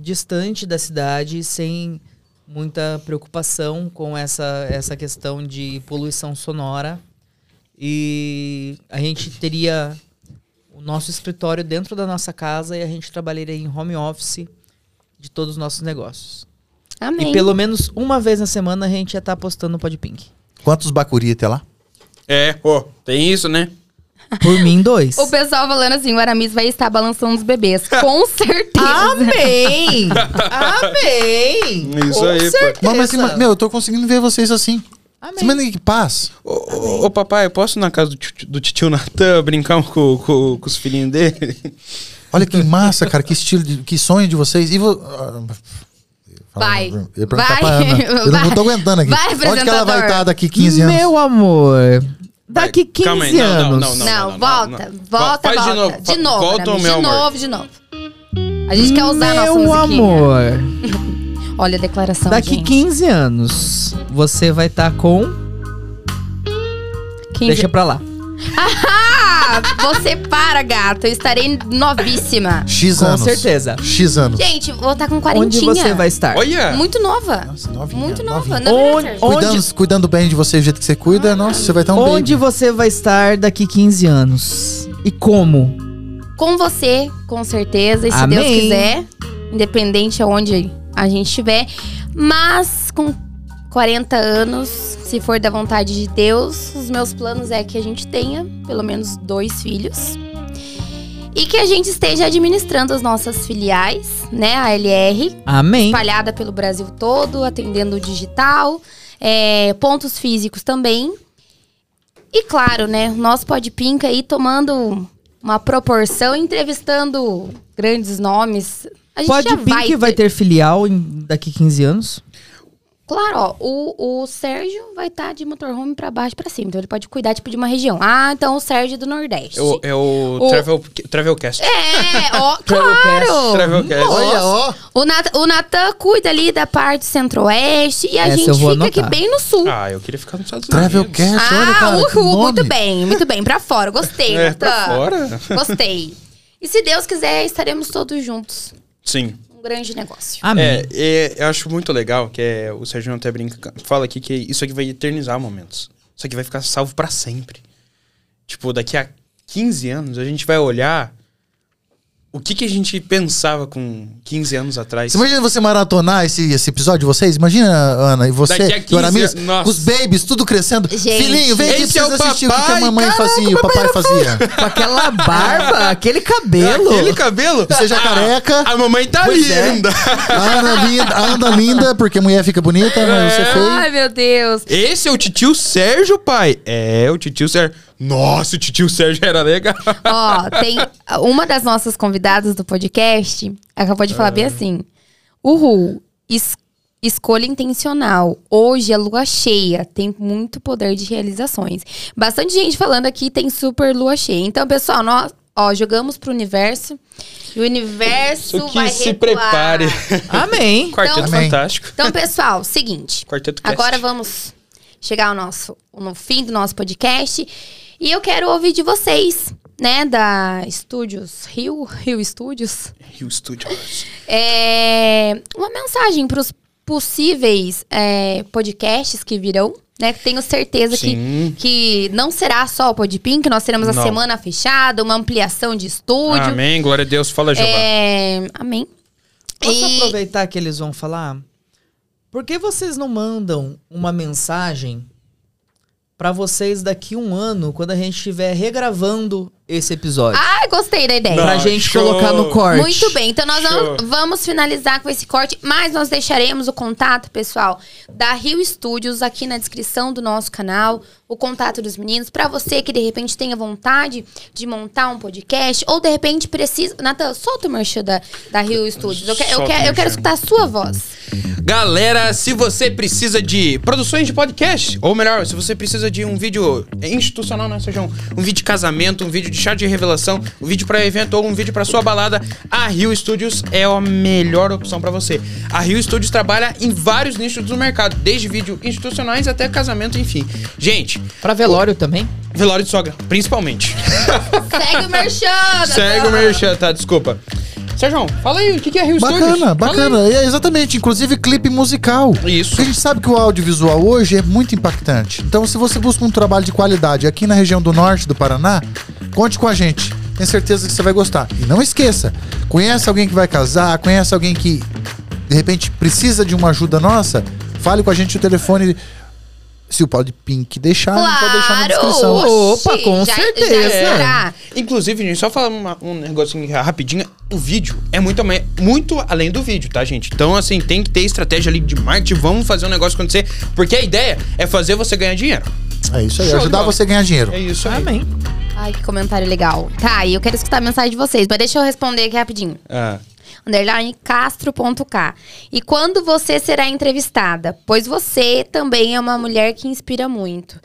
distante da cidade, sem muita preocupação com essa, essa questão de poluição sonora. E a gente teria o nosso escritório dentro da nossa casa e a gente trabalharia em home office de todos os nossos negócios. Amém. E pelo menos uma vez na semana a gente ia estar postando no Podpink. Quantos bacuri tem lá? É, pô, tem isso, né? Por mim, dois. O pessoal falando assim, o Aramis vai estar balançando os bebês. Com certeza. Amém! Amém! Isso Com aí, certeza. Mas, mas, mas, meu, eu tô conseguindo ver vocês assim. Amém. Você manda que paz. Ô, ô, ô, papai, eu posso ir na casa do tio, do tio Natan brincar com, com, com os filhinhos dele? Olha que massa, cara, que estilo, de, que sonho de vocês. E vo... ah, Vai. Perguntar Vai. pra Ana. Eu Vai. não tô aguentando aqui. Vai, Onde que ela vai estar daqui 15 anos? Meu amor, daqui 15 calma aí, não, não, anos. não, Não, volta, volta, Faz de volta. novo, De novo, volta meu de amor. novo, de novo. A gente quer usar a nossa Meu musiquinha. amor, Olha a declaração, daqui gente. 15 anos você vai estar com. 15. Deixa pra lá. Ah, você para, gato. Eu estarei novíssima. X Com anos. certeza. X anos. Gente, vou estar com Onde quarentinha. você vai estar? Olha! Muito nova. Nossa, novinha, Muito novinha. nova. É Onde- onde- Cuidando, cuidando bem de você do jeito que você cuida, nossa, você vai estar um Onde baby. você vai estar daqui 15 anos? E como? Com você, com certeza. E se Amém. Deus quiser. Independente aonde a gente estiver. Mas com 40 anos, se for da vontade de Deus, os meus planos é que a gente tenha pelo menos dois filhos. E que a gente esteja administrando as nossas filiais, né? A LR, Amém. espalhada pelo Brasil todo, atendendo o digital, é, pontos físicos também. E claro, né? O nosso Pode Pinca aí tomando uma proporção, entrevistando grandes nomes. A gente Pode já Pink vai ter filial em- daqui 15 anos? Claro, ó, o, o Sérgio vai estar de motorhome pra baixo e pra cima. Então ele pode cuidar, tipo, de uma região. Ah, então o Sérgio é do Nordeste. É o, é o, O- Travel, Travelcast. É, ó, claro! Travelcast. Olha, ó. O Nat- o Natan cuida ali da parte centro-oeste e a Essa gente fica aqui bem no sul. Ah, eu queria ficar nos Estados Unidos. Travelcast, olha, Ah, cara. que uhul, muito bem, muito bem. Pra fora, gostei, É, Natan. pra fora. Gostei. E se Deus quiser, estaremos todos juntos. Sim. Grande negócio. Amém. É, é, eu acho muito legal que é, o Sérgio até brinca, fala aqui que isso aqui vai eternizar momentos. Isso aqui vai ficar salvo pra sempre. Tipo, daqui a 15 anos a gente vai olhar o que, que a gente pensava com 15 anos atrás. Você imagina você maratonar esse, esse episódio de vocês? Imagina, Ana, e você, Daqui a e o 15 Aramis, nossa. os babies, tudo crescendo. Gente. Filhinho, vem aqui pra é assistir o que a mamãe Caraca, fazia, o papai fazia. Com aquela barba, aquele cabelo. Aquele cabelo. Você já careca. A mamãe tá Pois é. ainda. A Ana linda, a Ana linda, porque mulher fica bonita, mas você é feio. Ai, meu Deus. Esse é o titio Sérgio, pai. É, o titio Sérgio. Nossa, o titio Sérgio era legal. Ó, tem uma das nossas convidadas do podcast acabou de falar bem assim. Uhul, es- escolha intencional. Hoje é lua cheia, tem muito poder de realizações. Bastante gente falando aqui tem super lua cheia. Então, pessoal, nós, ó, jogamos pro universo. E o universo Isso que vai se recuar. prepare. Amém. Quarteto Amém. Fantástico. Então, pessoal, seguinte. Quarteto Cast. Agora vamos chegar ao nosso, no fim do nosso podcast. E eu quero ouvir de vocês, né? Da Estúdios Rio, Rio Studios. Rio Studios. É, uma mensagem para os possíveis é, podcasts que virão. Né, tenho certeza que, Sim. que não será só o Podpim, que nós teremos a Não. semana fechada, uma ampliação de estúdio. Amém, glória a Deus. Fala, Jeová. É, amém. Posso E- aproveitar que eles vão falar? Por que vocês não mandam uma mensagem pra vocês daqui um ano, quando a gente estiver regravando esse episódio? Ah, gostei da ideia. Não. pra gente show. colocar no corte. Muito bem, então nós vamos, vamos finalizar com esse corte, mas nós deixaremos o contato, pessoal, da Rio Studios aqui na descrição do nosso canal, o contato dos meninos, pra você que de repente tenha vontade de montar um podcast, ou de repente precisa. Natan, solta o merchan da, da Rio Studios. Eu, que- eu, quero, eu quero escutar a sua voz. Galera, se você precisa de produções de podcast, ou melhor, se você precisa de um vídeo institucional, né, seja um, um vídeo de casamento, um vídeo de chá de revelação, um vídeo pra evento ou um vídeo pra sua balada, a Rio Studios é a melhor opção pra você. A Rio Studios trabalha em vários nichos do mercado, desde vídeo institucionais até casamento, enfim. Gente, Pra velório também? velório de sogra, principalmente. Segue o merchan! Segue o merchan, tá? Desculpa. Sérgio, fala aí, o que é Rio Studios? Bacana, bacana. É, exatamente, inclusive clipe musical. Isso. Porque a gente sabe que o audiovisual hoje é muito impactante. Então, se você busca um trabalho de qualidade aqui na região do norte do Paraná, conte com a gente. Tenho certeza que você vai gostar. E não esqueça, conhece alguém que vai casar, conhece alguém que de repente precisa de uma ajuda nossa, fale com a gente o telefone. Se o Pod Pink deixar, pode deixar na Claro! descrição. Opa, Oxi, com já- certeza. Já. Inclusive, gente, só falar uma- um negocinho rapidinho. O vídeo é muito, muito além do vídeo, tá, gente? Então, assim, tem que ter estratégia ali de marketing. Vamos fazer um negócio acontecer. Porque a ideia é fazer você ganhar dinheiro. É isso aí, Show ajudar bola. você a ganhar dinheiro. É isso aí. Amém. Ai, que comentário legal. Tá, e eu quero escutar a mensagem de vocês, mas deixa eu responder aqui rapidinho. Ah, underline castro.k. E quando você será entrevistada? Pois você também é uma mulher que inspira muito.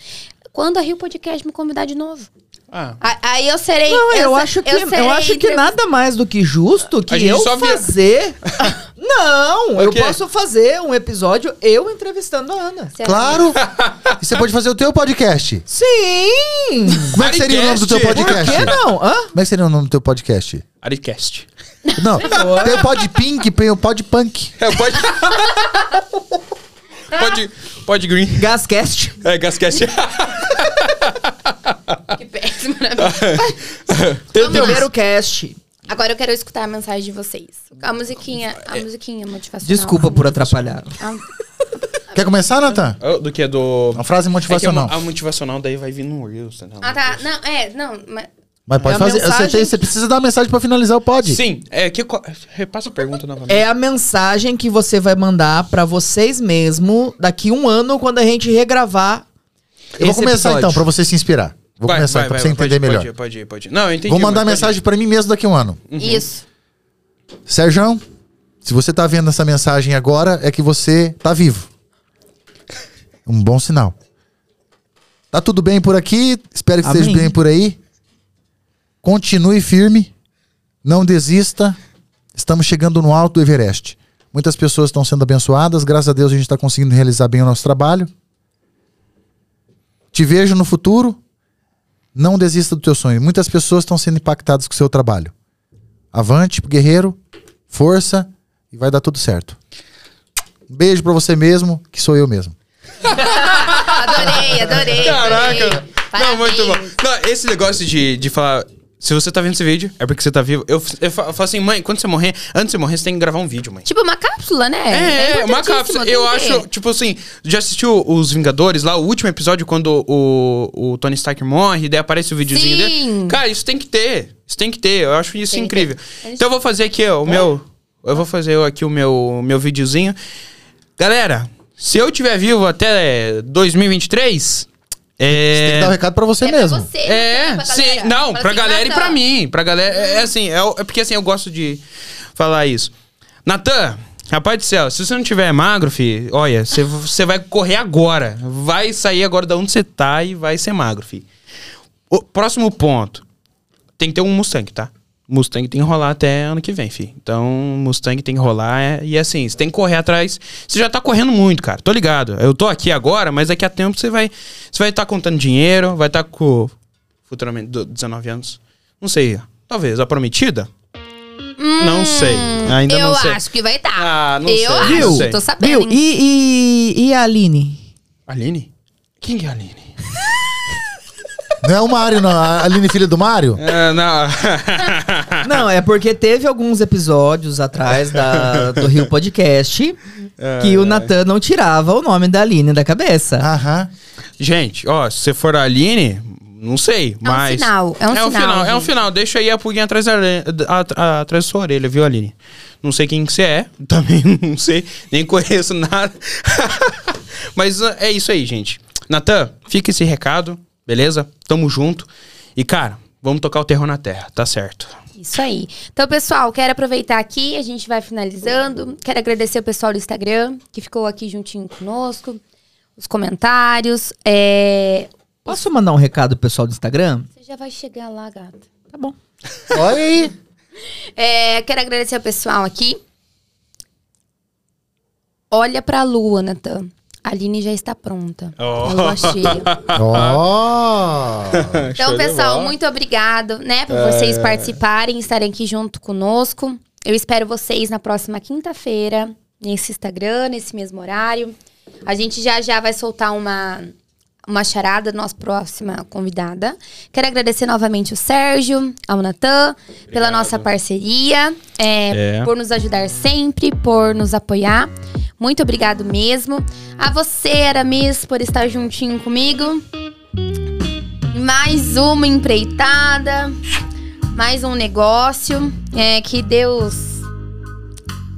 Quando a Rio Podcast me convidar de novo? Ah. Aí eu serei. Não, eu, se- acho que, eu, serei acho que nada mais do que justo que eu fazer. Não, O eu posso fazer um episódio eu entrevistando a Ana. Será? Claro! e você pode fazer o teu podcast. Sim! Como é que seria o nome do teu Podcast. Por que não? Hã? Como é que seria o nome do teu podcast? Aricast. Não, tem o Pod Pink, tem o Pod Punk. É, pode. pode. Pode green. Gascast. É, Gascast. Que péssimo, né? Vamos lá. Primeiro cast. Agora eu quero escutar a mensagem de vocês. A musiquinha, a musiquinha motivacional. Desculpa por atrapalhar. Ah, Quer começar, Nathan? Oh, Do que é do. Uma frase É que motivacional. a, a motivacional daí vai vir no Reels, entendeu? Ah, tá. Não, é, não. Mas Mas pode É a fazer. Você, mensagem tem- você precisa dar uma mensagem pra finalizar o pod. Sim, é que. Repassa a pergunta novamente. É a mensagem que você vai mandar pra vocês mesmo daqui um ano, quando a gente regravar. Eu vou começar episódio. então, pra você se inspirar. Vou Vai, começar vai, então, pra vai, você pode entender ir, melhor. Pode ir, pode ir, pode ir. Não, eu entendi. Vou mandar pode mensagem pra mim mesmo daqui a um ano. Isso. Sérgio, se você tá vendo essa mensagem agora, é que você tá vivo. Um bom sinal. Tá tudo bem por aqui? Espero que esteja Amém. bem por aí. Continue firme. Não desista. Estamos chegando no alto do Everest. Muitas pessoas estão sendo abençoadas. Graças a Deus a gente está conseguindo realizar bem o nosso trabalho. Te vejo no futuro. Não desista do teu sonho. Muitas pessoas estão sendo impactadas com o seu trabalho. Avante, guerreiro. Força. E vai dar tudo certo. Um beijo pra você mesmo, que sou eu mesmo. Adorei, adorei. Caraca! adorei. Não, muito bom. Não, esse negócio de, de falar. Se você tá vendo esse vídeo, é porque você tá vivo. Eu, eu fa- eu falo assim, mãe, quando você morrer, antes de você morrer, você tem que gravar um vídeo, mãe. Tipo uma cápsula, né? É, é, uma cápsula. Eu acho, tipo assim, já assistiu os Vingadores lá, o último episódio, quando o, o Tony Stark morre, daí aparece o videozinho Sim. dele. Cara, isso tem que ter. Isso tem que ter. Eu acho isso Tem incrível. Então eu vou fazer aqui, ó, o meu. Eu vou fazer aqui o meu, meu videozinho. Galera, se eu tiver vivo até 2023. Tem que É. dar o recado pra você É pra mesmo. você, É? Pra sim, galera. não, Fala pra assim, galera e pra mim. Pra galera, é, é assim, é, é porque assim, eu gosto de falar isso. Natan, rapaz do céu, se você não tiver magro, fi, olha, você- você vai correr agora. Vai sair agora da onde você tá e vai ser magro, fi. O próximo ponto. Tem que ter um Mustang, tá? Mustang tem que rolar até ano que vem, fi. Então, Mustang tem que rolar. é- e assim, você tem que correr atrás. Você já tá correndo muito, cara. Tô ligado. Eu tô aqui agora, mas daqui a tempo você vai. Você vai estar contando dinheiro, vai estar com. Futuramente, do- 19 anos. Não sei. Talvez. A prometida? não sei. Ainda Hum, eu não sei. acho que vai estar. Ah, não eu sei, acho, não sei. tô sabendo. Viu? E, e, e a Aline? Aline? Quem que é a Aline? Não é o Mário, não. A Aline, filha do Mário? É, não. Não, é porque teve alguns episódios atrás da, do Rio Podcast que o Natan não tirava o nome da Aline da cabeça. Aham. Gente, ó, se você for a Aline, não sei, É um mas... sinal, é um sinal, final, é um gente. final. Deixa aí a pulguinha atrás da, orelha- a- atrás da sua orelha, viu, Aline? Não sei quem que você é, também não sei, nem conheço nada. mas ah, é isso aí, gente. Natan, fica esse recado, beleza? Tamo junto. E, cara, vamos tocar o terror na terra, tá certo. Isso aí. Então, pessoal, quero aproveitar aqui, a gente vai finalizando. Quero agradecer o pessoal do Instagram, que ficou aqui juntinho conosco. Os comentários. É... Posso mandar um recado pro pessoal do Instagram? Você já vai chegar lá, gata. Tá bom. Olha aí. É, quero agradecer ao pessoal aqui. Olha pra lua, Natan. A Aline já está pronta. Oh. A lua cheia. Ó. Então, pessoal, muito obrigado, né, por vocês participarem, estarem aqui junto conosco. Eu espero vocês na próxima quinta-feira, nesse Instagram, nesse mesmo horário. A gente já já vai soltar uma uma charada da nossa próxima convidada. Quero agradecer novamente o Sérgio, ao Natan, pela nossa parceria, é, É. por nos ajudar sempre, por nos apoiar. Muito obrigado mesmo. A você, Aramis, por estar juntinho comigo. Mais uma empreitada, mais um negócio. É, que Deus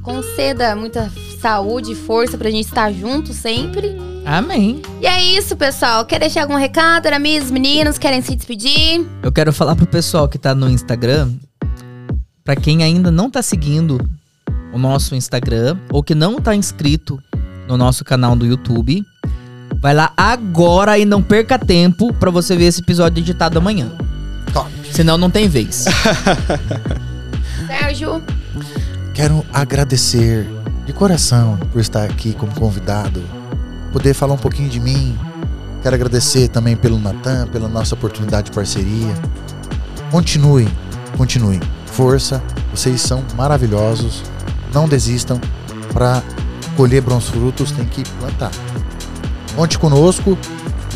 conceda muita saúde e força pra gente estar junto sempre. Amém. E é isso, pessoal. Quer deixar algum recado, Aramis? Meninos, querem se despedir? Eu quero falar pro pessoal que tá no Instagram, pra quem ainda não tá seguindo o nosso Instagram ou que não tá inscrito no nosso canal do YouTube, vai lá agora e não perca tempo pra você ver esse episódio editado amanhã. Top. Senão não tem vez. Sérgio, Quero agradecer de coração por estar aqui como convidado, poder falar um pouquinho de mim. Quero agradecer também pelo Natan, pela nossa oportunidade de parceria. Continuem, continuem. Força, vocês são maravilhosos. Não desistam. Para colher bons frutos, tem que plantar. Conte conosco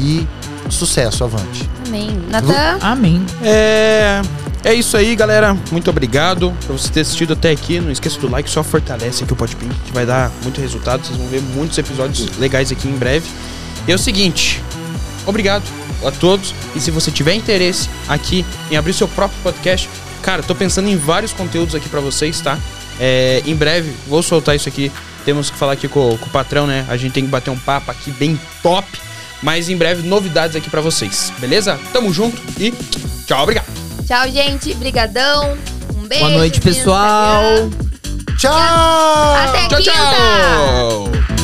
e sucesso, avante. amém. Natan, Amém. É. É isso aí, galera. Muito obrigado por você ter assistido até aqui. Não esqueça do like, só fortalece aqui o Podpink, que vai dar muito resultado. Vocês vão ver muitos episódios legais aqui em breve. E é o seguinte: obrigado a todos. E se você tiver interesse aqui em abrir seu próprio podcast, cara, tô pensando em vários conteúdos aqui pra vocês, tá? É, em breve, vou soltar isso aqui. Temos que falar aqui com, com o patrão, né? A gente tem que bater um papo aqui bem top. Mas em breve, novidades aqui pra vocês, beleza? Tamo junto e tchau, obrigado. Tchau, gente. Brigadão. Um beijo. Boa noite, no pessoal. Tchau! Até Tchau, quinta! tchau!